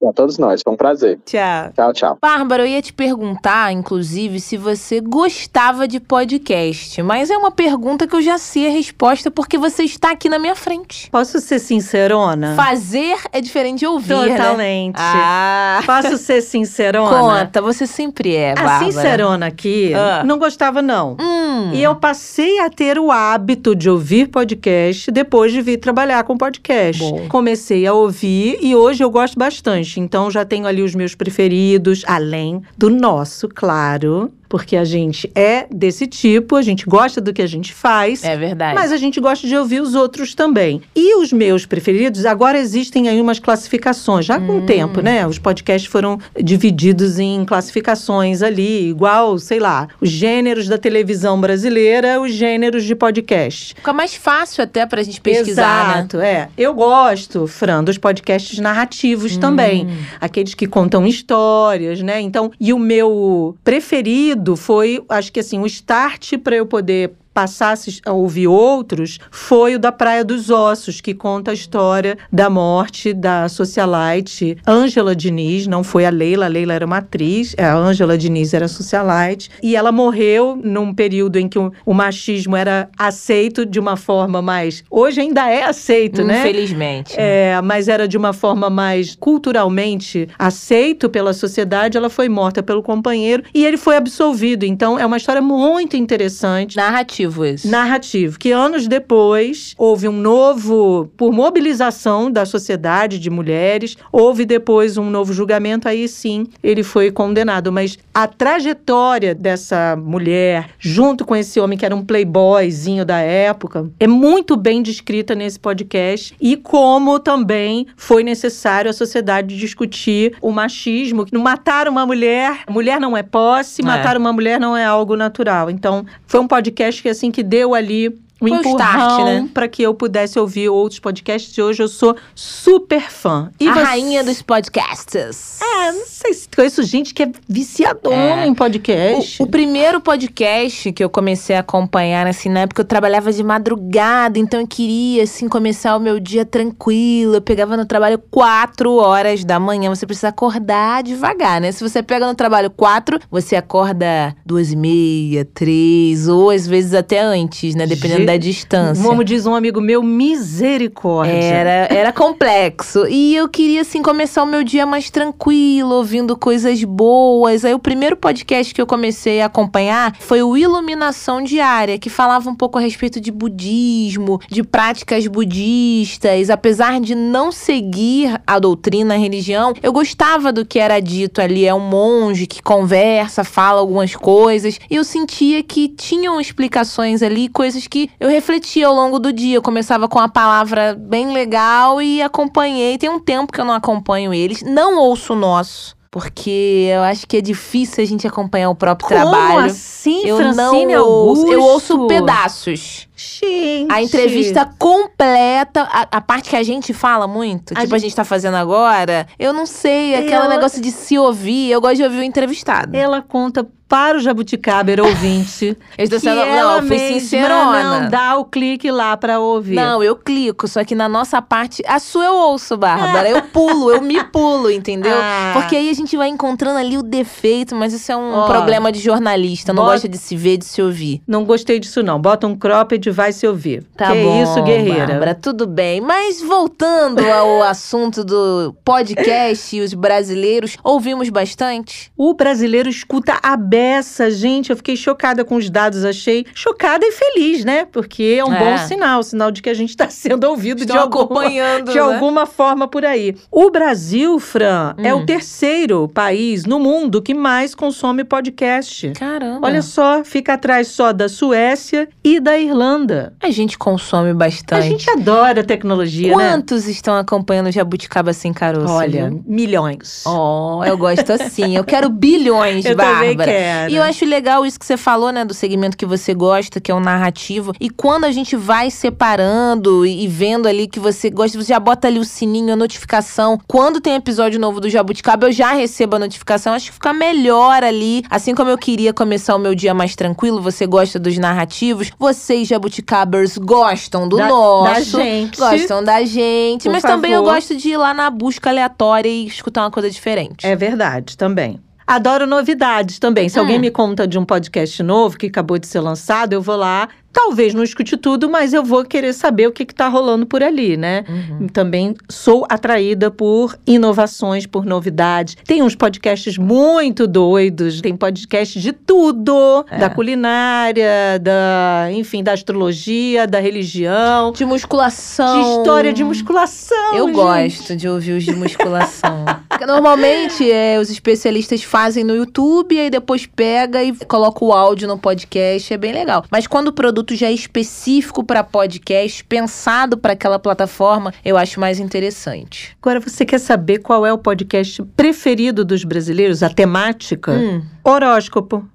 A todos nós, foi um prazer. Tchau. Tchau, tchau. Bárbara, eu ia te perguntar, inclusive, se você gostava de podcast, mas é uma pergunta que eu já sei a resposta porque você está aqui na minha frente. Posso ser sincerona? Fazer é diferente de ouvir, né? Totalmente. Né? Ah. Posso ser sincerona? Conta, você sempre é, Bárbara. A sincerona aqui ah. não gostava, não. Hum. E eu passei a ter o hábito de ouvir podcast depois de vir trabalhar com podcast. Bom. Comecei a ouvir e hoje eu gosto bastante. Então já tenho ali os meus preferidos, além do nosso, claro porque a gente é desse tipo, a gente gosta do que a gente faz. É verdade. Mas a gente gosta de ouvir os outros também. E os meus preferidos, agora existem aí umas classificações, já com hum. o tempo, né? Os podcasts foram divididos em classificações ali, igual, sei lá, os gêneros da televisão brasileira, os gêneros de podcast. Fica mais fácil até pra gente pesquisar, né? Exato, né? é. Eu gosto, Fran, dos podcasts narrativos hum. também. Aqueles que contam histórias, né? Então, e o meu preferido foi, acho que assim, o start para eu poder passasse a ouvir outros foi o da Praia dos Ossos, que conta a história da morte da socialite Ângela Diniz, não foi a Leila, a Leila era uma atriz, a Ângela Diniz era socialite, e ela morreu num período em que o, o, machismo era aceito de uma forma mais. Hoje ainda é aceito, Infelizmente. né? Infelizmente. É, mas era de uma forma mais culturalmente aceito pela sociedade. Ela foi morta pelo companheiro e ele foi absolvido. Então é uma história muito interessante. Narrativa narrativo. Narrativo. Que anos depois houve um novo, por mobilização da sociedade de mulheres, houve depois um novo julgamento, aí sim ele foi condenado. Mas a trajetória dessa mulher, junto com esse homem que era um playboyzinho da época, é muito bem descrita nesse podcast. E como também foi necessário a sociedade discutir o machismo. Matar uma mulher, mulher não é posse, é. matar uma mulher não é algo natural. Então, foi um podcast que assim que deu ali um Foi empurrão né? para que eu pudesse ouvir outros podcasts. E hoje eu sou super fã. E a você- rainha dos podcasts. É, não sei se conheço gente que é viciadona É. em podcast. O, o primeiro podcast que eu comecei a acompanhar, assim, na época eu trabalhava de madrugada, então eu queria, assim, começar o meu dia tranquilo. Eu pegava no trabalho quatro horas da manhã. Você precisa acordar devagar, né? Se você pega no trabalho quatro, você acorda duas e meia, três, ou às vezes até antes, né? Dependendo Ge- da distância. Como diz um amigo meu, misericórdia. Era, era complexo. E eu queria, assim, começar o meu dia mais tranquilo, ouvindo coisas boas. Aí o primeiro podcast que eu comecei a acompanhar foi o Iluminação Diária, que falava um pouco a respeito de budismo, de práticas budistas. Apesar de não seguir a doutrina, a religião, eu gostava do que era dito ali. É um monge que conversa, fala algumas coisas. E eu sentia que tinham explicações ali, coisas que eu refletia ao longo do dia. Eu começava com uma palavra bem legal e acompanhei. Tem um tempo que eu não acompanho eles. Não ouço o nosso. Porque eu acho que é difícil a gente acompanhar o próprio Como trabalho. assim, eu Francine não ouço. Augusto? Eu ouço pedaços. Gente. A entrevista completa, a, a parte que a gente fala muito, A tipo a gente- gente tá fazendo agora, eu não sei, aquele Ela- negócio de se ouvir, eu gosto de ouvir o entrevistado. Ela conta para o Jabuticaber ouvinte. Eu estou sendo, não, ela fui mesma sincerona. não dá o clique lá pra ouvir. Não, eu clico, só que na nossa parte, a sua eu ouço, Bárbara. Eu pulo, eu me pulo, entendeu? Ah. Porque aí a gente vai encontrando ali o defeito, mas isso é um Ó, problema de jornalista. Não bota- gosta de se ver, de se ouvir. Não gostei disso, não. Bota um cropped e vai se ouvir. Tá que bom, isso, guerreira. Bárbara, tudo bem. Mas voltando ao assunto do podcast e os brasileiros, ouvimos bastante? O brasileiro escuta a beça, gente. Eu fiquei chocada com os dados, achei chocada e feliz, né? Porque é um É. bom sinal, sinal de que a gente está sendo ouvido Estão de alguma, de né? alguma forma por aí. O Brasil, Fran, é Hum. o terceiro país no mundo que mais consome podcast. Caramba. Olha só, fica atrás só da Suécia e da Irlanda. A gente consome bastante. A gente adora tecnologia, né? Quantos estão acompanhando o Jabuticaba Sem Caroço? Olha, viu? milhões. Oh, eu gosto assim. Eu quero bilhões, Eu Bárbara. também quero. E eu acho legal isso que você falou, né, do segmento que você gosta, que é o narrativo. E quando a gente vai separando e, vendo ali que você gosta, você já bota ali o sininho, a notificação. Quando tem episódio novo do Jabuticaba, eu já recebo a notificação. Acho que fica melhor ali. Assim como eu queria começar o meu dia mais tranquilo, você gosta dos narrativos. Vocês, Jabuticabers, gostam do Da- nosso. da gente. Gostam da gente. Por mas também eu favor. gosto de ir lá na busca aleatória e escutar uma coisa diferente. É verdade, também. Adoro novidades também. Se Hum. alguém me conta de um podcast novo que acabou de ser lançado, eu vou lá. Talvez não escute tudo, mas eu vou querer saber o que, que tá rolando por ali, né? Uhum. Também sou atraída por inovações, por novidades. Tem uns podcasts muito doidos, tem podcast de tudo, É. da culinária, da, enfim, da astrologia, da religião, De musculação. de história de musculação. Eu gente. gosto de ouvir os de musculação. Normalmente, é, os especialistas fazem no YouTube, aí depois pega e coloca o áudio no podcast, é bem legal. Mas quando o produto já é específico para podcast, pensado para aquela plataforma, eu acho mais interessante. Agora, você quer saber qual é o podcast preferido dos brasileiros? A temática? Hum. Horóscopo.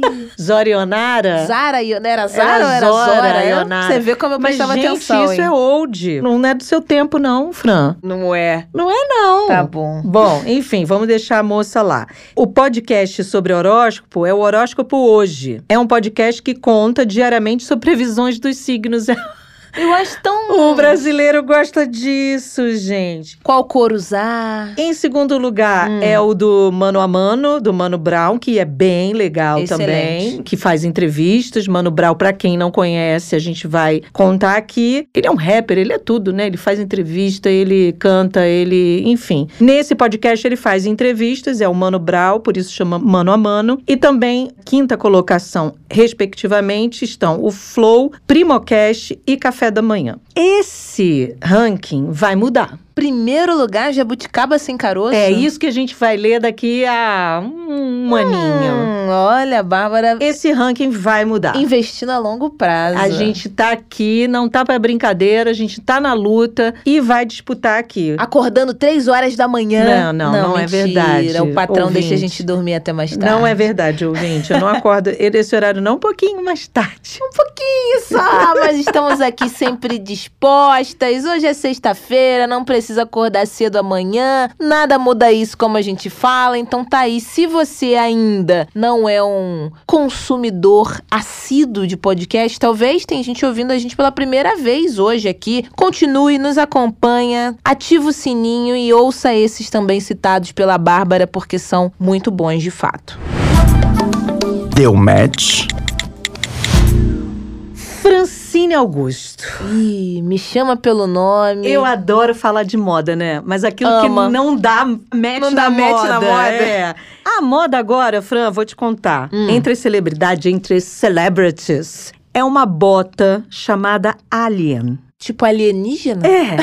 Zorionara. Zara, Io- era Zara ou era Zora, Zora? Ionara. Você vê como eu Mas, prestava gente, atenção, isso hein? é old. Não é do seu tempo, não, Fran. Não é. Não é, não. Tá bom. Bom, enfim, vamos deixar a moça lá. O podcast sobre horóscopo é o Horóscopo Hoje. É um podcast que conta diariamente sobre previsões dos signos. Eu acho tão... O brasileiro gosta disso, gente. Qual cor usar? Em segundo lugar Hum. é o do Mano a Mano, do Mano Brown, que é bem legal Excelente. também, que faz entrevistas. Mano Brown, pra quem não conhece, a gente vai contar aqui. Ele é um rapper, ele é tudo, né? Ele faz entrevista, ele canta, ele, enfim. Nesse podcast ele faz entrevistas, é o Mano Brown, por isso chama Mano a Mano. E também, quinta colocação, respectivamente, estão o Flow, Primocast e Café da manhã. Esse ranking vai mudar. Primeiro lugar, jabuticaba sem caroço. É isso que a gente vai ler daqui a um aninho. Hum, olha, Bárbara, Esse ranking vai mudar. investindo a longo prazo. A gente tá aqui, não tá pra brincadeira, a gente tá na luta e vai disputar aqui. Acordando três horas da manhã. Não, não, não é mentira. verdade, O patrão ouvinte. deixa a gente dormir até mais tarde. Não é verdade, ouvinte. Eu não acordo esse horário não um pouquinho mais tarde. Um pouquinho só, mas estamos aqui sempre dispostas. Hoje é sexta-feira, não precisa acordar cedo amanhã. Nada muda isso como a gente fala. Então tá aí. Se você ainda não é um consumidor assíduo de podcast, talvez tem gente ouvindo a gente pela primeira vez hoje aqui. Continue, nos acompanha, ativa o sininho e ouça esses também citados pela Bárbara, porque são muito bons de fato. Deu match. Francine Augusto. Ih, me chama pelo nome. Eu adoro falar de moda, né? Mas aquilo Ama. que não dá match, Não na, dá match moda, na moda. É. A moda agora, Fran, vou te contar. Hum. Entre celebridade, entre celebrities, é uma bota chamada Alien. Tipo alienígena? É,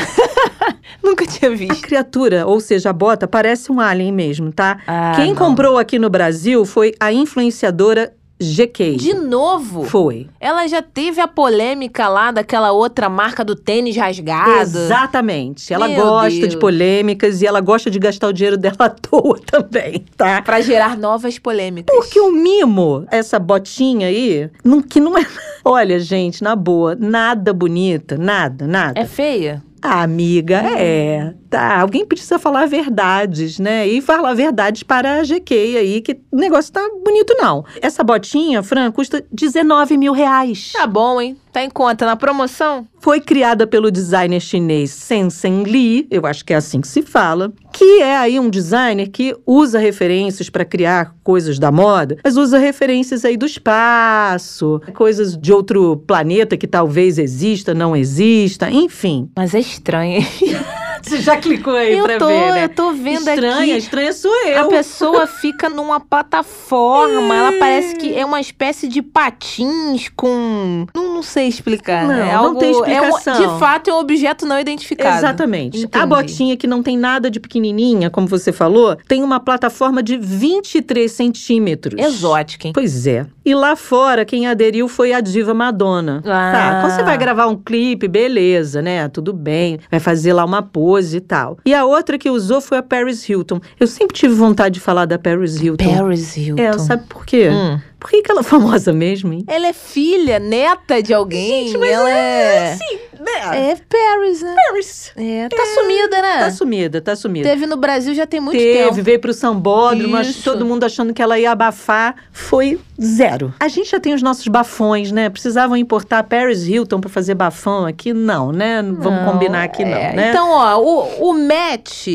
Nunca tinha a visto. criatura, ou seja, a bota, parece um alien mesmo, tá? Ah, Quem não. comprou aqui no Brasil foi a influenciadora GK. De novo? Foi. Ela já teve a polêmica lá daquela outra marca do tênis rasgado. Exatamente. Ela Meu gosta Deus. de polêmicas e ela gosta de gastar o dinheiro dela à toa também, tá? Pra gerar novas polêmicas. Porque o mimo, essa botinha aí, não- que não é. Olha, gente, na boa, nada bonita, nada, nada. É feia? Ah, amiga, é. Tá, alguém precisa falar verdades, né? E falar verdades para a GK aí, que o negócio tá bonito, não. Essa botinha, Fran, custa 19 mil reais. Tá bom, hein? Tá em conta. Na promoção? Foi criada pelo designer chinês Sensen Lee, eu acho que é assim que se fala, que é aí um designer que usa referências para criar coisas da moda, mas usa referências aí do espaço, coisas de outro planeta que talvez exista, não exista, enfim. Mas é estranho? Você já clicou aí eu pra tô, ver, né? eu tô vendo estranha, aqui. estranha sou eu. A pessoa fica numa plataforma, ela parece que é uma espécie de patins com. Não, não sei explicar. Não, é não algo, tem é um- explicação. de fato, é um objeto não identificado. Exatamente. Entendi. A botinha, que não tem nada de pequenininha, como você falou, tem uma plataforma de 23 centímetros. Exótica, hein? Pois é. E lá fora, quem aderiu foi a diva Madonna. Ah. Tá, quando você vai gravar um clipe, beleza, né? Tudo bem. Vai fazer lá uma pose e tal. E a outra que usou foi a Paris Hilton. Eu sempre tive vontade de falar da Paris Hilton. Paris Hilton. É, sabe por quê? Hum. Por que, que ela é famosa mesmo, hein? Ela é filha, neta de alguém. Gente, mas ela é. Sim, né? É Paris, né? Paris. É, tá sumida, né? Tá sumida, tá sumida. Teve no Brasil já tem muito Teve, tempo. veio pro sambódromo, todo mundo achando que ela ia abafar. Foi zero. A gente já tem os nossos bafões, né? Precisavam importar Paris Hilton pra fazer bafão aqui? Não, né? Não Vamos Não, combinar aqui, não, é. né? Então, ó, o, o match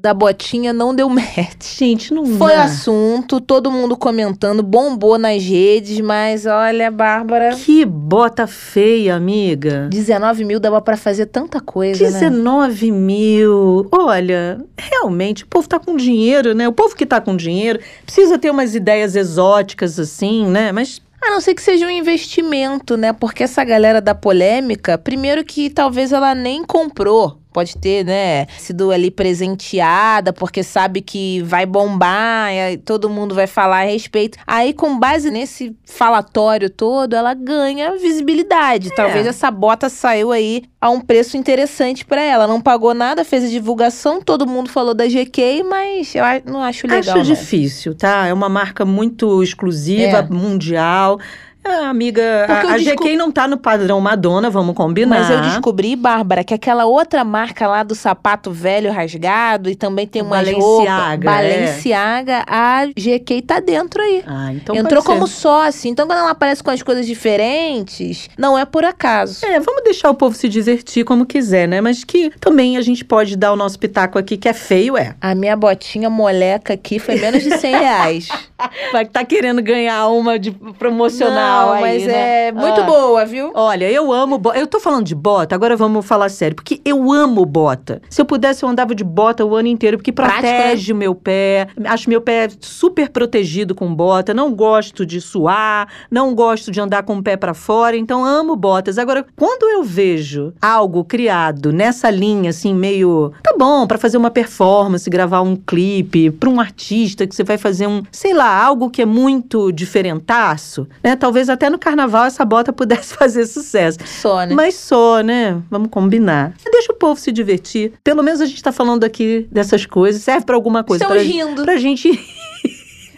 da botinha não deu match. gente, não Foi dá. assunto, todo mundo comentando, bombou nas redes, mas olha, Bárbara, Que bota feia, amiga. 19 mil dava pra fazer tanta coisa, né? 19 mil. Olha, realmente, o povo tá com dinheiro, né? O povo que tá com dinheiro precisa ter umas ideias exóticas assim, né? Mas A não ser que seja um investimento, né? Porque essa galera da polêmica, primeiro que talvez ela nem comprou. Pode ter, né, sido ali presenteada, porque sabe que vai bombar, e todo mundo vai falar a respeito. Aí, com base nesse falatório todo, ela ganha visibilidade. Talvez essa bota saiu aí a um preço interessante pra ela. Não pagou nada, fez a divulgação, todo mundo falou da GK, mas eu não acho legal. Acho não. difícil, tá? É uma marca muito exclusiva, É. mundial. Ah, amiga, Porque a, a desco- GK não tá no padrão Madonna, vamos combinar. Mas eu descobri, Bárbara, que aquela outra marca lá do sapato velho rasgado e também tem umas Balenciaga, roupas. é. Balenciaga, a GK tá dentro aí. Ah, então Entrou como sócio. Então, quando ela aparece com as coisas diferentes, não é por acaso. É, vamos deixar o povo se divertir como quiser, né? Mas que também a gente pode dar o nosso pitaco aqui, que é feio, é. A minha botinha moleca aqui foi menos de 100 reais. Vai que tá querendo ganhar uma de promocional Não, aí, mas né? é muito Ah. boa, viu? Olha, eu amo bota. Eu tô falando de bota, agora vamos falar sério, porque eu amo bota. Se eu pudesse, eu andava de bota o ano inteiro, porque né? protege o meu pé. Acho meu pé super protegido com bota. Não gosto de suar, não gosto de andar com o pé pra fora, então amo botas. Agora, quando eu vejo algo criado nessa linha, assim, meio. Tá bom, pra fazer uma performance, gravar um clipe, pra um artista que você vai fazer um, sei lá, algo que é muito diferentaço, né? Talvez até no carnaval essa bota pudesse fazer sucesso. Só, né? Mas só, né? Vamos combinar. Deixa o povo se divertir. Pelo menos a gente tá falando aqui dessas coisas. Serve pra alguma coisa. Estamos pra, rindo. pra gente.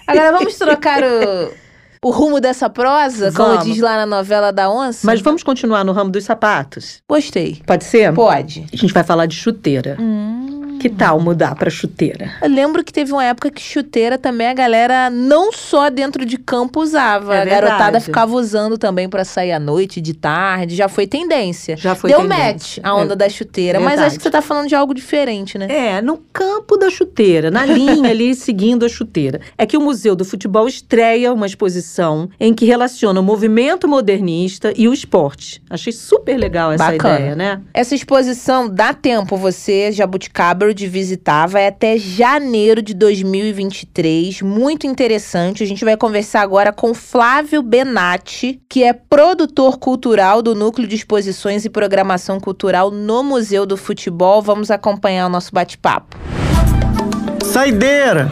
Agora vamos trocar o, o rumo dessa prosa, como Vamos. diz lá na novela da onça? Mas vamos continuar no ramo dos sapatos. Gostei. Pode ser? Pode. A gente vai falar de chuteira. Hum. Que tal mudar pra chuteira? Eu lembro que teve uma época que chuteira também a galera não só dentro de campo usava. É a garotada ficava usando também pra sair à noite, de tarde. Já foi tendência. Já foi Deu tendência. match a onda É. da chuteira. Mas Verdade. acho que você tá falando de algo diferente, né? É, no campo da chuteira, na linha ali, seguindo a chuteira. É que o Museu do Futebol estreia uma exposição em que relaciona o movimento modernista e o esporte. Achei super legal essa Bacana. ideia, né? Essa exposição dá tempo você, Jabuticaba, de visitar. Vai até janeiro de 2023. Muito interessante. A gente vai conversar agora com Flávio Benatti, que é produtor cultural do Núcleo de Exposições e Programação Cultural no Museu do Futebol. Vamos acompanhar o nosso bate-papo. Saideira!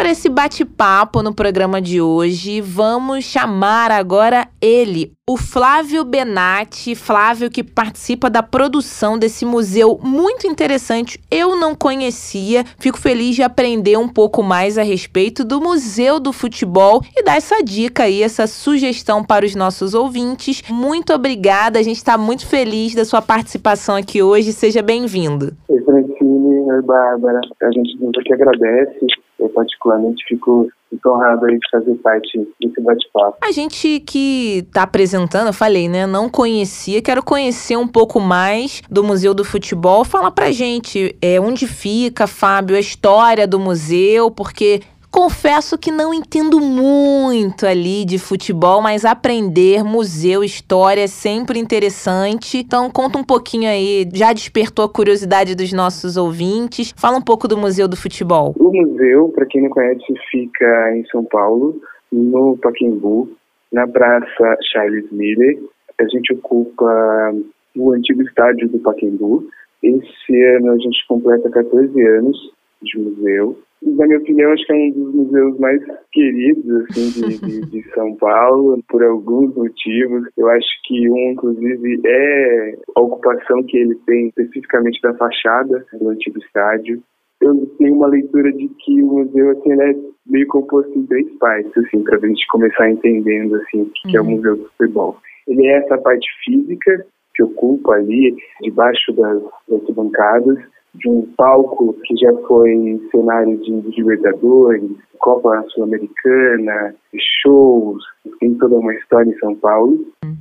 Para esse bate-papo no programa de hoje, vamos chamar agora ele, o Flávio Benatti. Flávio, que participa da produção desse museu muito interessante. Eu não conhecia, fico feliz de aprender um pouco mais a respeito do Museu do Futebol e dar essa dica aí, essa sugestão para os nossos ouvintes. Muito obrigada, a gente está muito feliz da sua participação aqui hoje. Seja bem-vindo. Oi, Francine, oi, Bárbara. A gente muito que agradece. Eu, particularmente, fico muito honrado aí de fazer parte desse bate-papo. A gente que tá apresentando, eu falei, né? Não conhecia, quero conhecer um pouco mais do Museu do Futebol. Fala pra gente é, onde fica, Fábio, a história do museu, porque confesso que não entendo muito ali de futebol, mas aprender museu, história é sempre interessante. Então conta um pouquinho aí, já despertou a curiosidade dos nossos ouvintes. Fala um pouco do Museu do Futebol. O museu, para quem não conhece, fica em São Paulo, no Pacaembu, na Praça Charles Miller. A gente ocupa o antigo estádio do Pacaembu. Esse ano a gente completa 14 anos de museu. Na minha opinião, acho que é um dos museus mais queridos assim, de, de, de São Paulo, por alguns motivos. Eu acho que um, inclusive, é a ocupação que ele tem especificamente da fachada do antigo estádio. Eu tenho uma leitura de que o museu assim, é meio composto em três partes, assim, para a gente começar entendendo assim, o que, que é o Museu do Futebol. Ele é essa parte física, que ocupa ali, debaixo das, das bancadas, de um palco que já foi cenário de, de Libertadores, Copa Sul-Americana, shows, tem toda uma história em São Paulo.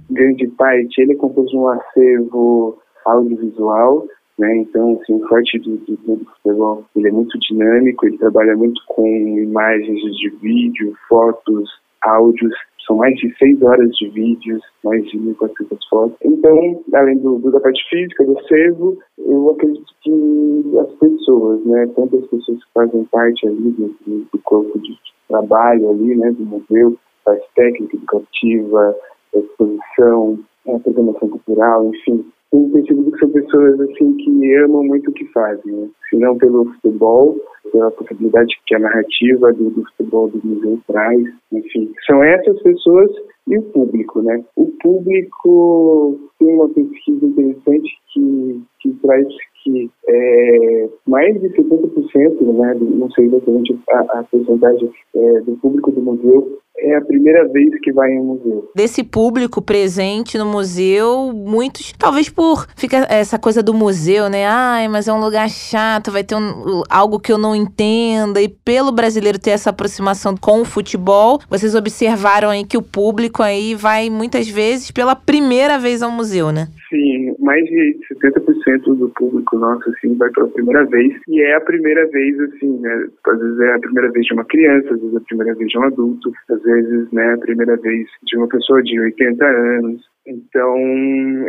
Grande parte, ele de um acervo audiovisual, né? Então, assim, o forte do, do, do futebol, ele é muito dinâmico, ele trabalha muito com imagens de vídeo, fotos, áudios, são mais de seis horas de vídeos, mais de 1.400 fotos. Então, além do, da parte física, do acervo, eu acredito que as pessoas, né, tanto as pessoas que fazem parte ali do, do corpo de trabalho ali, né, do museu, parte técnica, educativa, exposição, a programação cultural, enfim, tenho percebido que são pessoas assim que amam muito o que fazem, né? se não pelo futebol, pela possibilidade que a narrativa do, do futebol do museu traz, enfim, são essas pessoas e o público, né? O público tem uma pesquisa interessante que, que traz que é, mais de 70%, né, não sei exatamente a, a porcentagem é, do público do museu, é a primeira vez que vai em um museu. Desse público presente no museu, muitos, talvez por fica essa coisa do museu, né? Ai, mas é um lugar chato, vai ter um, algo que eu não entenda. E pelo brasileiro ter essa aproximação com o futebol, vocês observaram aí que o público aí vai muitas vezes pela primeira vez ao museu, né? Sim, mais de 70% do público nosso, assim, vai pela primeira vez. E é a primeira vez, assim, né? Às vezes é a primeira vez de uma criança, às vezes é a primeira vez de um adulto, às vezes, né, a primeira vez de uma pessoa de 80 anos. Então,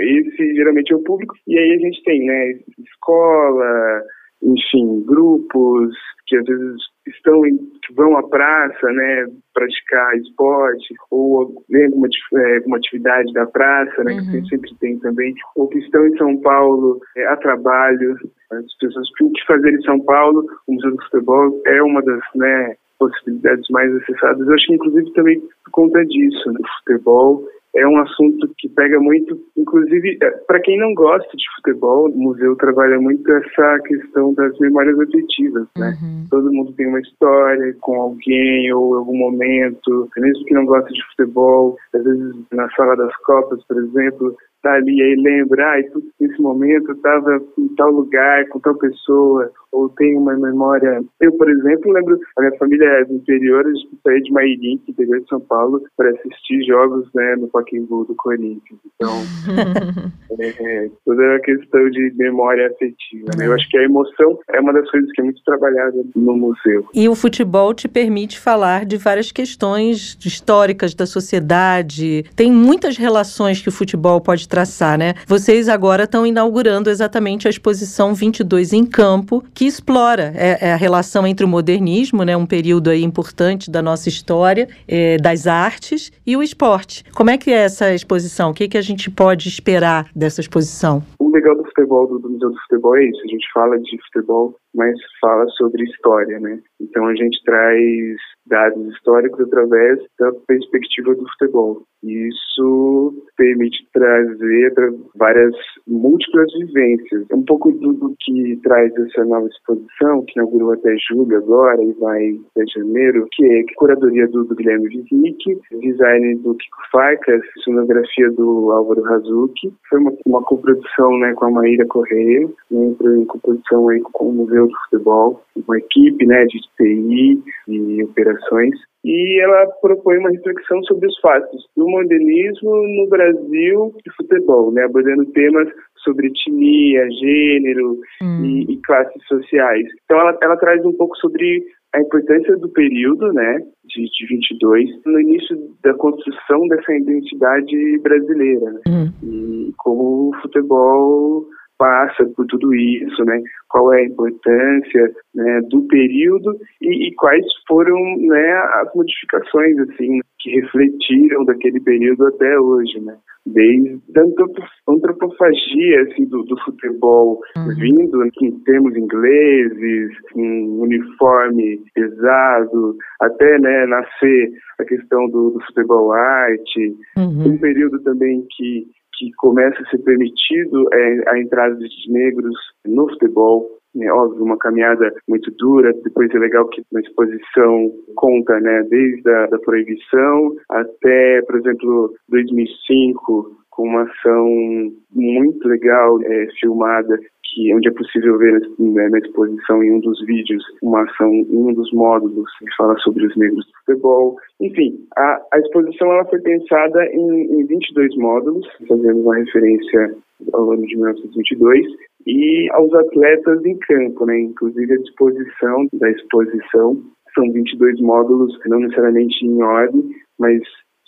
esse geralmente é o público. E aí a gente tem, né, escola, enfim, grupos que às vezes estão em, que vão à praça, né, praticar esporte ou ver alguma, é, alguma atividade da praça, né, uhum. que sempre tem também, ou que estão em São Paulo é, a trabalho, as pessoas o que fazer em São Paulo, o Museu do Futebol é uma das, né, possibilidades mais acessadas. Eu acho que inclusive também por conta disso, né, o futebol é um assunto que pega muito, inclusive, é, para quem não gosta de futebol, o museu trabalha muito essa questão das memórias afetivas, né? Uhum. Todo mundo tem uma história com alguém ou algum momento, mesmo que não goste de futebol, às vezes na sala das Copas, por exemplo, tá ali aí lembra, ah, nesse momento eu estava em tal lugar com tal pessoa, ou tem uma memória. Eu, por exemplo, lembro, a minha família é do interior, a gente saiu de Mairim, interior de São Paulo, para assistir jogos né, no Pacaembu do Corinthians. Então, é, é, toda a questão de memória afetiva. Né? Eu acho que a emoção é uma das coisas que é muito trabalhada no museu. E o futebol te permite falar de várias questões históricas da sociedade. Tem muitas relações que o futebol pode traçar, né? Vocês agora estão inaugurando exatamente a exposição 22 em campo, que explora é, é a relação entre o modernismo, né, um período aí importante da nossa história, é, das artes e o esporte. Como é que é essa exposição? O que, que a gente pode esperar dessa exposição? O legal do futebol, do, do Museu do Futebol é isso. A gente fala de futebol, mas fala sobre história, né? Então a gente traz dados históricos através da perspectiva do futebol. E isso permite trazer várias múltiplas vivências. Um pouco do, do, que traz essa nova exposição, que inaugurou até julho agora e vai até janeiro, que é a curadoria do, do Guilherme Viznick, design do Kiko Farcas, sonografia do Álvaro Hazuki. Foi uma, uma coprodução né, com a Maíra Correia, né, em coprodução aí com o Museu do Futebol, uma equipe né, de TI e operações e ela propõe uma reflexão sobre os fatos do modernismo no Brasil e futebol, né, abordando temas sobre etnia, gênero hum. e, e, classes sociais. Então ela, ela traz um pouco sobre a importância do período, né, de, de 22, no início da construção dessa identidade brasileira, né, hum. e como o futebol passa por tudo isso, né? Qual é a importância né, do período e, e, quais foram né, as modificações assim que refletiram daquele período até hoje, né? Desde a antropofagia assim, do, do futebol uhum. vindo em termos ingleses, um uniforme pesado, até né, nascer a questão do, do futebol arte, uhum. um período também que que começa a ser permitido é, a entrada de negros no futebol. É óbvio, uma caminhada muito dura. Depois é legal que na exposição conta, né, desde a da proibição até, por exemplo, 2005, com uma ação muito legal é, filmada que onde é possível ver né, na exposição em um dos vídeos uma ação em um dos módulos que fala sobre os negros do futebol. Enfim, a, a exposição ela foi pensada em, em 22 módulos, fazendo uma referência ao ano de 1922 e aos atletas em campo, né? Inclusive a disposição da exposição são 22 módulos, não necessariamente em ordem, mas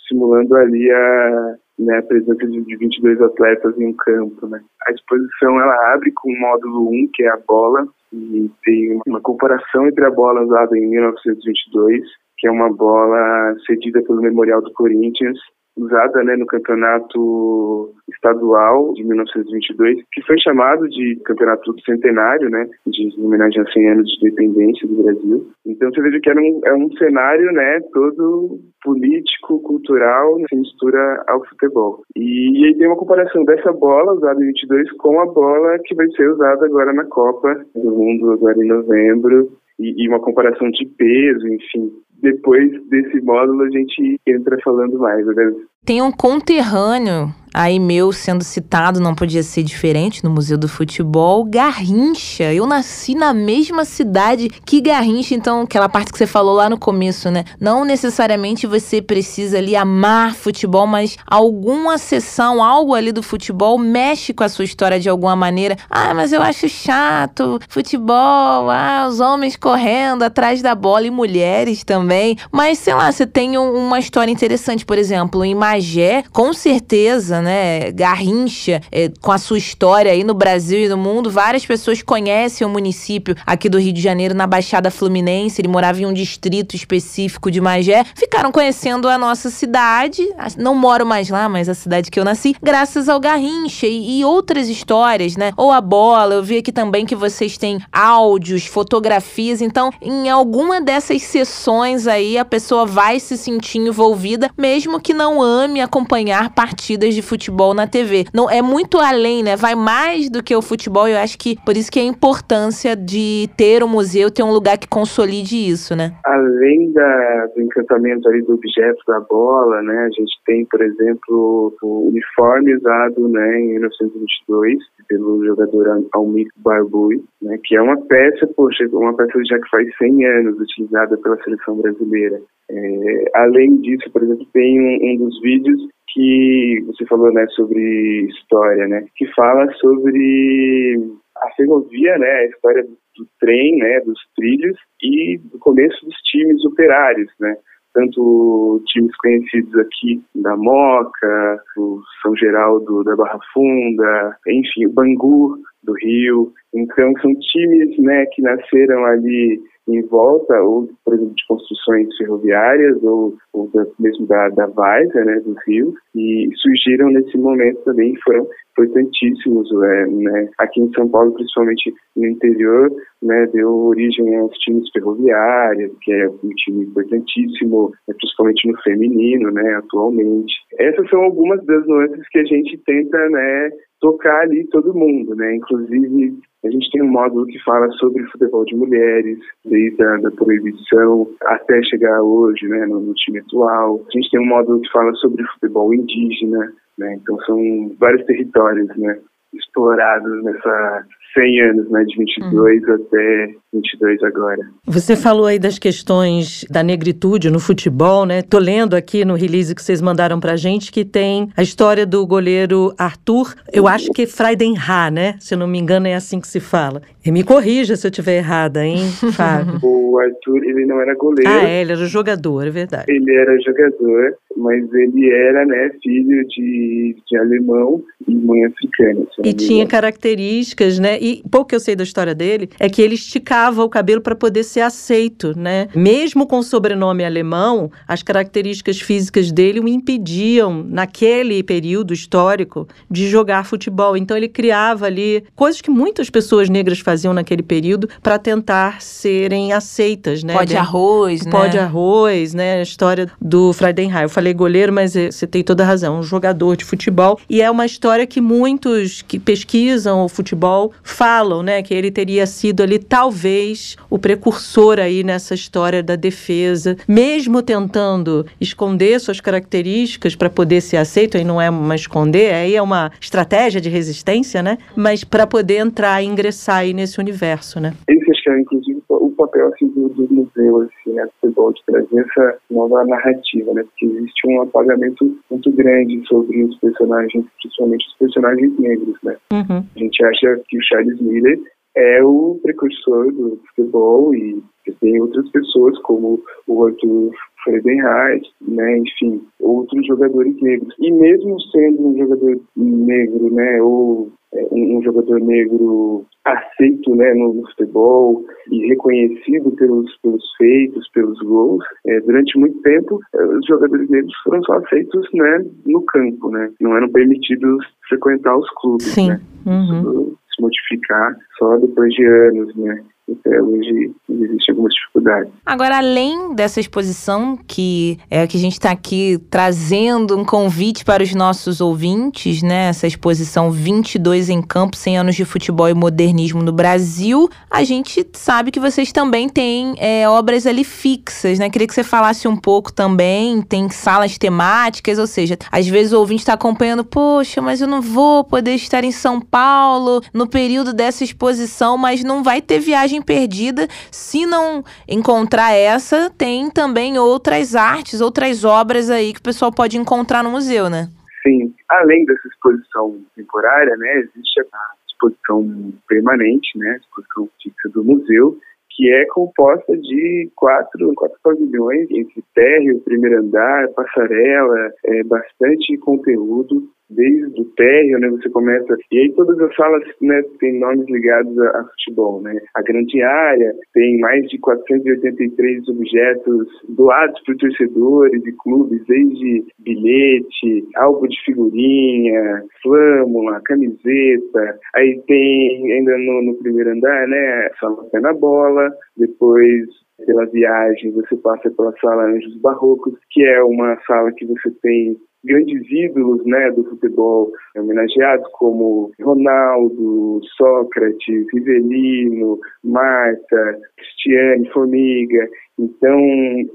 simulando ali a, né, a presença de 22 atletas em um campo. Né. A exposição ela abre com o módulo 1, que é a bola, e tem uma comparação entre a bola usada em 1922, que é uma bola cedida pelo Memorial do Corinthians, usada né, no campeonato estadual de 1922, que foi chamado de campeonato centenário, né, de homenagem a 100 anos de independência do Brasil. Então você veja que era um, é um cenário né, todo político, cultural, se mistura ao futebol. E, e aí tem uma comparação dessa bola usada em 22 com a bola que vai ser usada agora na Copa do Mundo, agora em novembro, e uma comparação de peso, enfim depois desse módulo a gente entra falando mais. Né? Tem um conterrâneo aí meu sendo citado, não podia ser diferente no Museu do Futebol, Garrincha. Eu nasci na mesma cidade que Garrincha, então aquela parte que você falou lá no começo, né? Não necessariamente você precisa ali amar futebol, mas alguma sessão, algo ali do futebol mexe com a sua história de alguma maneira. Ah, mas eu acho chato futebol, ah, os homens correndo atrás da bola e mulheres também. Mas sei lá, você tem uma história interessante, por exemplo, em Magé, com certeza, né, Garrincha, é, com a sua história aí no Brasil e no mundo, várias pessoas conhecem o município aqui do Rio de Janeiro, na Baixada Fluminense. Ele morava em um distrito específico de Magé. Ficaram conhecendo a nossa cidade. Não moro mais lá, mas a cidade que eu nasci, graças ao Garrincha e, e outras histórias, né? Ou a bola. Eu vi aqui também que vocês têm áudios, fotografias. Então, em alguma dessas sessões aí, a pessoa vai se sentir envolvida, mesmo que não ame acompanhar partidas de futebol na TV. Não é muito além, né? Vai mais do que o futebol. Eu acho que por isso que é a importância de ter um museu, ter um lugar que consolide isso, né? Além da, do encantamento ali do objeto da bola, né? A gente tem, por exemplo, o uniforme usado, né, em 1922 pelo jogador Almir Barbui, né? Que é uma peça, poxa, uma peça já que faz 100 anos utilizada pela seleção brasileira. É, além disso, por exemplo, tem um, um dos vídeos que você falou, né, sobre história, né, que fala sobre a ferrovia, né, a história do, trem, né, dos trilhos e do começo dos times operários, né, tanto times conhecidos aqui da Moca, o São Geraldo da Barra Funda, enfim, o Bangu do Rio. Então são times, né, que nasceram ali em volta, ou, por exemplo, de construções ferroviárias, ou, ou mesmo da, da Várzea, né, do Rio, e surgiram nesse momento também, foram importantíssimos, é, né, aqui em São Paulo, principalmente no interior, né, deu origem aos times ferroviários, que é um time importantíssimo, né, principalmente no feminino, né, atualmente. Essas são algumas das nuances que a gente tenta, né, tocar ali todo mundo, né, inclusive a gente tem um módulo que fala sobre futebol de mulheres, desde a da proibição até chegar hoje, né, no, no, time atual. A gente tem um módulo que fala sobre futebol indígena, né, então são vários territórios, né, explorados nessa 100 anos, né, de 22 uhum. até 22 agora. Você falou aí das questões da negritude no futebol, né? Tô lendo aqui no release que vocês mandaram pra gente que tem a história do goleiro Arthur, eu acho que é Friedenha, né? Se eu não me engano é assim que se fala. E me corrija se eu estiver errada, hein, Fábio? o Arthur, ele não era goleiro. Ah, é, ele era jogador, é verdade. Ele era jogador, mas ele era, né, filho de, de alemão e mãe africana. E tinha características, né? E pouco que eu sei da história dele é que ele esticava o cabelo para poder ser aceito, né? Mesmo com sobrenome alemão, as características físicas dele o impediam, naquele período histórico, de jogar futebol. Então ele criava ali coisas que muitas pessoas negras faziam naquele período para tentar serem aceitas, né? Pó de arroz, né? Pó de arroz, né? A história do Friedenheim. Eu falei goleiro, mas eh, você tem toda a razão, um jogador de futebol. E é uma história que muitos que pesquisam o futebol falam, né, que ele teria sido ali talvez o precursor aí nessa história da defesa, mesmo tentando esconder suas características para poder ser aceito, aí não é uma esconder, aí é uma estratégia de resistência, né? Mas para poder entrar e ingressar aí nesse universo, né? Esse acho que é inclusive o papel assim do, do museu assim, né, do futebol de trazer essa nova narrativa, né? Porque existe um apagamento muito grande sobre os personagens, principalmente os personagens negros, né? Uhum. A gente acha que o Charles Miller é o precursor do futebol e tem outras pessoas como o Arthur Friedenreich, né, enfim, outros jogadores negros. E mesmo sendo um jogador negro, né, ou é, um, jogador negro aceito né, no, no, futebol e reconhecido pelos, pelos feitos, pelos gols, é, durante muito tempo é, os jogadores negros foram só aceitos né, no campo, né, não eram permitidos frequentar os clubes. Sim. Né. Uhum. Se modificar só depois de anos, né? Até hoje existe algumas dificuldades. Agora, além dessa exposição, que é que a gente está aqui trazendo um convite para os nossos ouvintes, né? Essa exposição 22 em campo, 100 anos de futebol e modernismo no Brasil, a gente sabe que vocês também têm é, obras ali fixas, né? Queria que você falasse um pouco também, tem salas temáticas, ou seja, às vezes o ouvinte está acompanhando, poxa, mas eu não vou poder estar em São Paulo no período dessa exposição, mas não vai ter viagem perdida. Se não encontrar essa, tem também outras artes, outras obras aí que o pessoal pode encontrar no museu, né? Sim, além dessa exposição temporária, né, existe a exposição permanente, né, a exposição fixa do museu, que é composta de quatro, quatro pavilhões, entre térreo, primeiro andar, passarela, é, bastante conteúdo desde o térreo, né, você começa, e aí todas as salas, né, têm nomes ligados a, a, futebol, né, a grande área tem mais de 483 objetos doados por torcedores e clubes, desde bilhete, álbum de figurinha, flâmula, camiseta, aí tem ainda no, no primeiro andar, né, a sala pé na bola, depois pela viagem você passa pela sala Anjos Barrocos, que é uma sala que você tem grandes ídolos né, do futebol homenageados, como Ronaldo, Sócrates, Rivelino, Marta, Cristiane, Formiga. Então,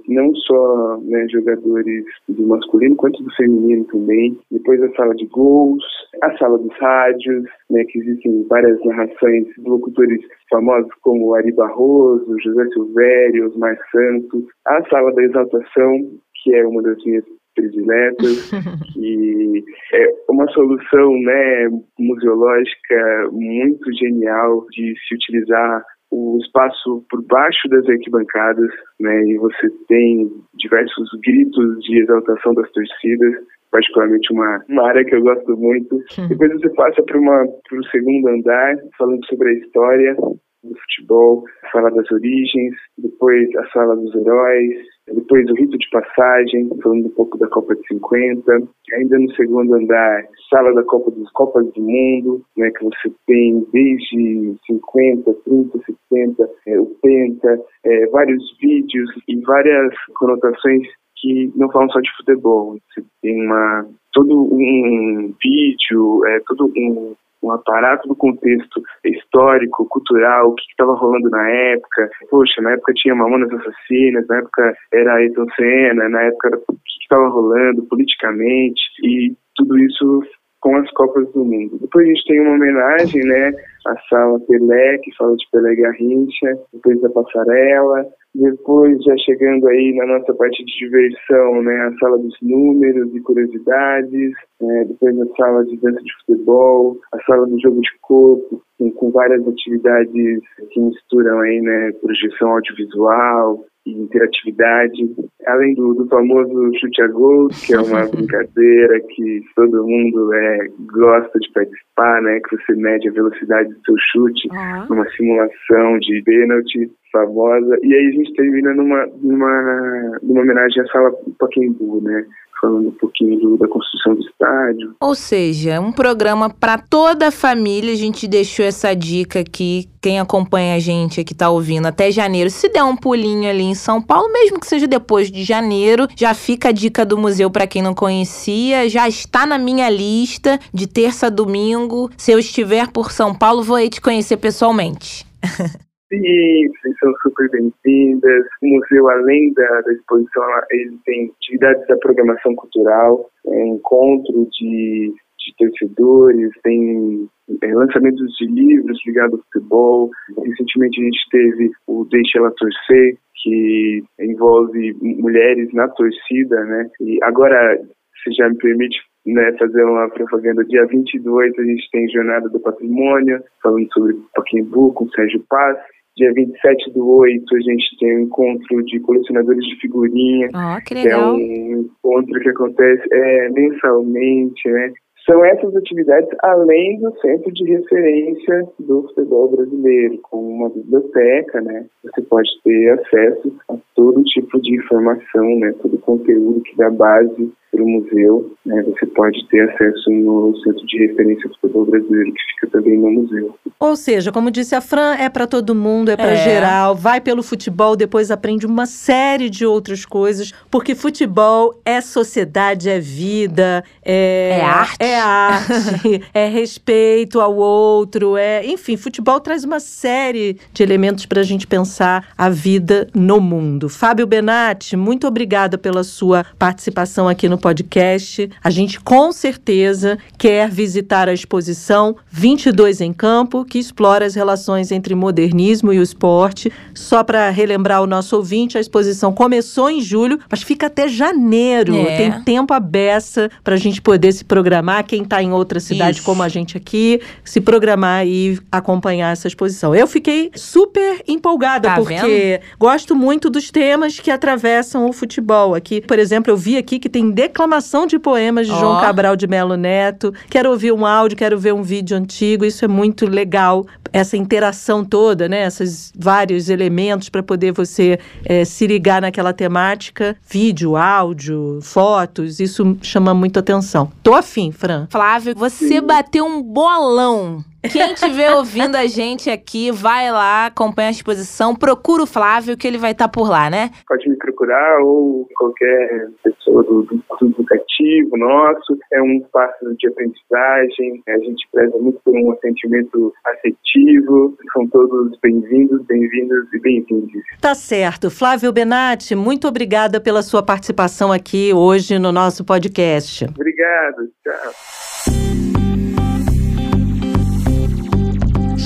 não só né, jogadores do masculino, quanto do feminino também. Depois a sala de gols, a sala dos rádios, né, que existem várias narrações de locutores famosos como Ari Barroso, José Silvério, Osmar Santos. A sala da exaltação, que é uma das minhas prediletas, que é uma solução né, museológica muito genial de se utilizar o espaço por baixo das arquibancadas, né, e você tem diversos gritos de exaltação das torcidas, particularmente uma, uma área que eu gosto muito. Depois você passa para o segundo andar, falando sobre a história, do futebol, a sala das origens, depois a sala dos heróis, depois o rito de passagem, falando um pouco da Copa de 50, ainda no segundo andar, sala da Copa dos Copas do Mundo, né, que você tem desde 50, 30, 70, é, o Penta, é, vários vídeos e várias conotações que não falam só de futebol. Você tem uma todo um vídeo, é, todo um um aparato do contexto histórico, cultural, o que estava rolando na época. Poxa, na época tinha Mamonas Assassinas, na época era Ayrton Senna, na época o que estava rolando politicamente e tudo isso com as Copas do Mundo. Depois a gente tem uma homenagem, né, à Sala Pelé, que fala de Pelé Garrincha, depois da Passarela, depois, já chegando aí na nossa parte de diversão, né, a sala dos números e curiosidades, né, depois a sala de dança de futebol, a sala do jogo de corpo, com, com várias atividades que misturam aí, né, projeção audiovisual, e interatividade, além do, do, famoso chute a gol, que é uma brincadeira que todo mundo é, gosta de participar, né? Que você mede a velocidade do seu chute uhum. numa simulação de pênalti famosa. E aí a gente termina numa, numa, numa homenagem à sala Paquembu, né? Falando um pouquinho do, da construção do estádio. Ou seja, um programa para toda a família. A gente deixou essa dica aqui. Quem acompanha a gente aqui tá ouvindo até janeiro, se der um pulinho ali em São Paulo, mesmo que seja depois de janeiro, já fica a dica do museu para quem não conhecia. Já está na minha lista de terça a domingo. Se eu estiver por São Paulo, vou aí te conhecer pessoalmente. Sim, são super bem-vindas. O museu, além da, da, exposição, ele tem atividades da programação cultural, é, encontro de, de torcedores, tem é, lançamentos de livros ligados ao futebol. Recentemente a gente teve o Deixa Ela Torcer, que envolve mulheres na torcida, né? E agora, se já me permite né, fazer uma propaganda. Dia 22 a gente tem Jornada do Patrimônio, falando sobre Paquembu com Sérgio Paz. Dia 27 do 8, a gente tem um encontro de colecionadores de figurinha. Oh, que legal. Que é um encontro que acontece é, mensalmente, né? São essas atividades além do centro de referência do futebol brasileiro, com uma biblioteca, né? Você pode ter acesso a todo tipo de informação, né? Todo o conteúdo que dá base para o museu, né, você pode ter acesso no Centro de Referência do Futebol Brasileiro, que fica também no museu. Ou seja, como disse a Fran, é para todo mundo, é para É. geral, vai pelo futebol, depois aprende uma série de outras coisas, porque futebol é sociedade, é vida, é, É arte. é, arte, é respeito ao outro, é, enfim, futebol traz uma série de elementos para a gente pensar a vida no mundo. Fábio Benatti, muito obrigada pela sua participação aqui no podcast. A gente com certeza quer visitar a exposição 22 em Campo, que explora as relações entre modernismo e o esporte. Só para relembrar o nosso ouvinte, a exposição começou em julho, mas fica até janeiro. É. Tem tempo a beça para a gente poder se programar. Quem está em outra cidade Isso. como a gente aqui, se programar e acompanhar essa exposição. Eu fiquei super empolgada, Tá porque gosto muito dos temas que atravessam o futebol. Aqui, por exemplo, eu vi aqui que tem declamação de poemas de João Ó. Cabral de Melo Neto. Quero ouvir um áudio, quero ver um vídeo antigo. Isso é muito legal. Essa interação toda, né? Esses vários elementos para poder você eh, se ligar naquela temática. Vídeo, áudio, fotos. Isso chama muito atenção. Tô afim, Fran. Flávio, você bateu um bolão. Quem estiver ouvindo a gente aqui, vai lá, acompanha a exposição, procura o Flávio que ele vai estar por lá, né? Pode me procurar ou qualquer pessoa do, do, do educativo nosso. É um espaço de aprendizagem, a gente preza muito por um atendimento afetivo. São todos bem-vindos, bem-vindas e bem-vindos. Tá certo. Flávio Benatti, muito obrigada pela sua participação aqui hoje no nosso podcast. Obrigado, tchau.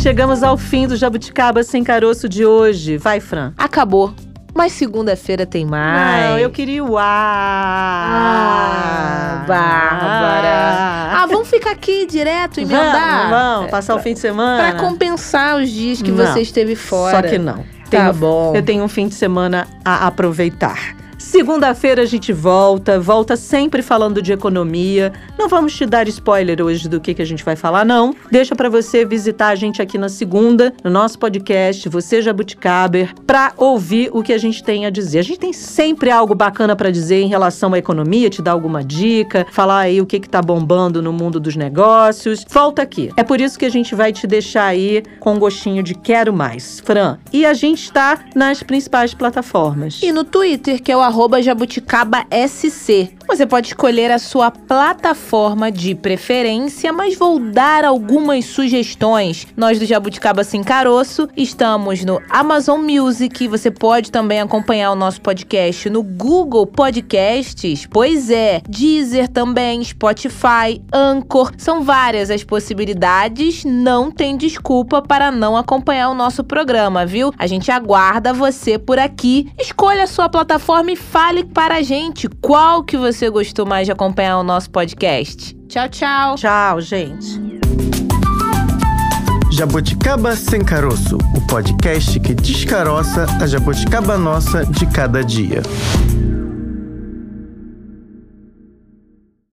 Chegamos ao fim do Jabuticaba Sem Caroço de hoje. Vai, Fran. Acabou. Mas segunda-feira tem mais. Não, eu queria o ar. Ah, Bárbara. Ah, vamos ficar aqui direto, emendar? Vamos, vamos, passar o fim de semana. Pra compensar os dias que Não. você esteve fora. Só que não. Tá Tenho- bom. Eu tenho um fim de semana a aproveitar. Segunda-feira a gente volta, volta sempre falando de economia. Não vamos te dar spoiler hoje do que, que a gente vai falar, não. Deixa pra você visitar a gente aqui na segunda, no nosso podcast, Você Jabuticaber, pra ouvir o que a gente tem a dizer. A gente tem sempre algo bacana pra dizer em relação à economia, te dar alguma dica, falar aí o que, que tá bombando no mundo dos negócios. Volta aqui. É por isso que a gente vai te deixar aí com um gostinho de quero mais. Fran, e a gente está nas principais plataformas. E no Twitter, que é o arroba jabuticaba.sc. Você pode escolher a sua plataforma de preferência, mas vou dar algumas sugestões. Nós do Jabuticaba Sem Caroço estamos no Amazon Music. Você pode também acompanhar o nosso podcast no Google Podcasts. Pois é, Deezer também, Spotify, Anchor. São várias as possibilidades. Não tem desculpa para não acompanhar o nosso programa, viu? A gente aguarda você por aqui. Escolha a sua plataforma e fale para a gente qual que você gostou mais de acompanhar o nosso podcast. Tchau, tchau. Tchau, gente. Jabuticaba Sem Caroço, o podcast que descaroça a jabuticaba nossa de cada dia.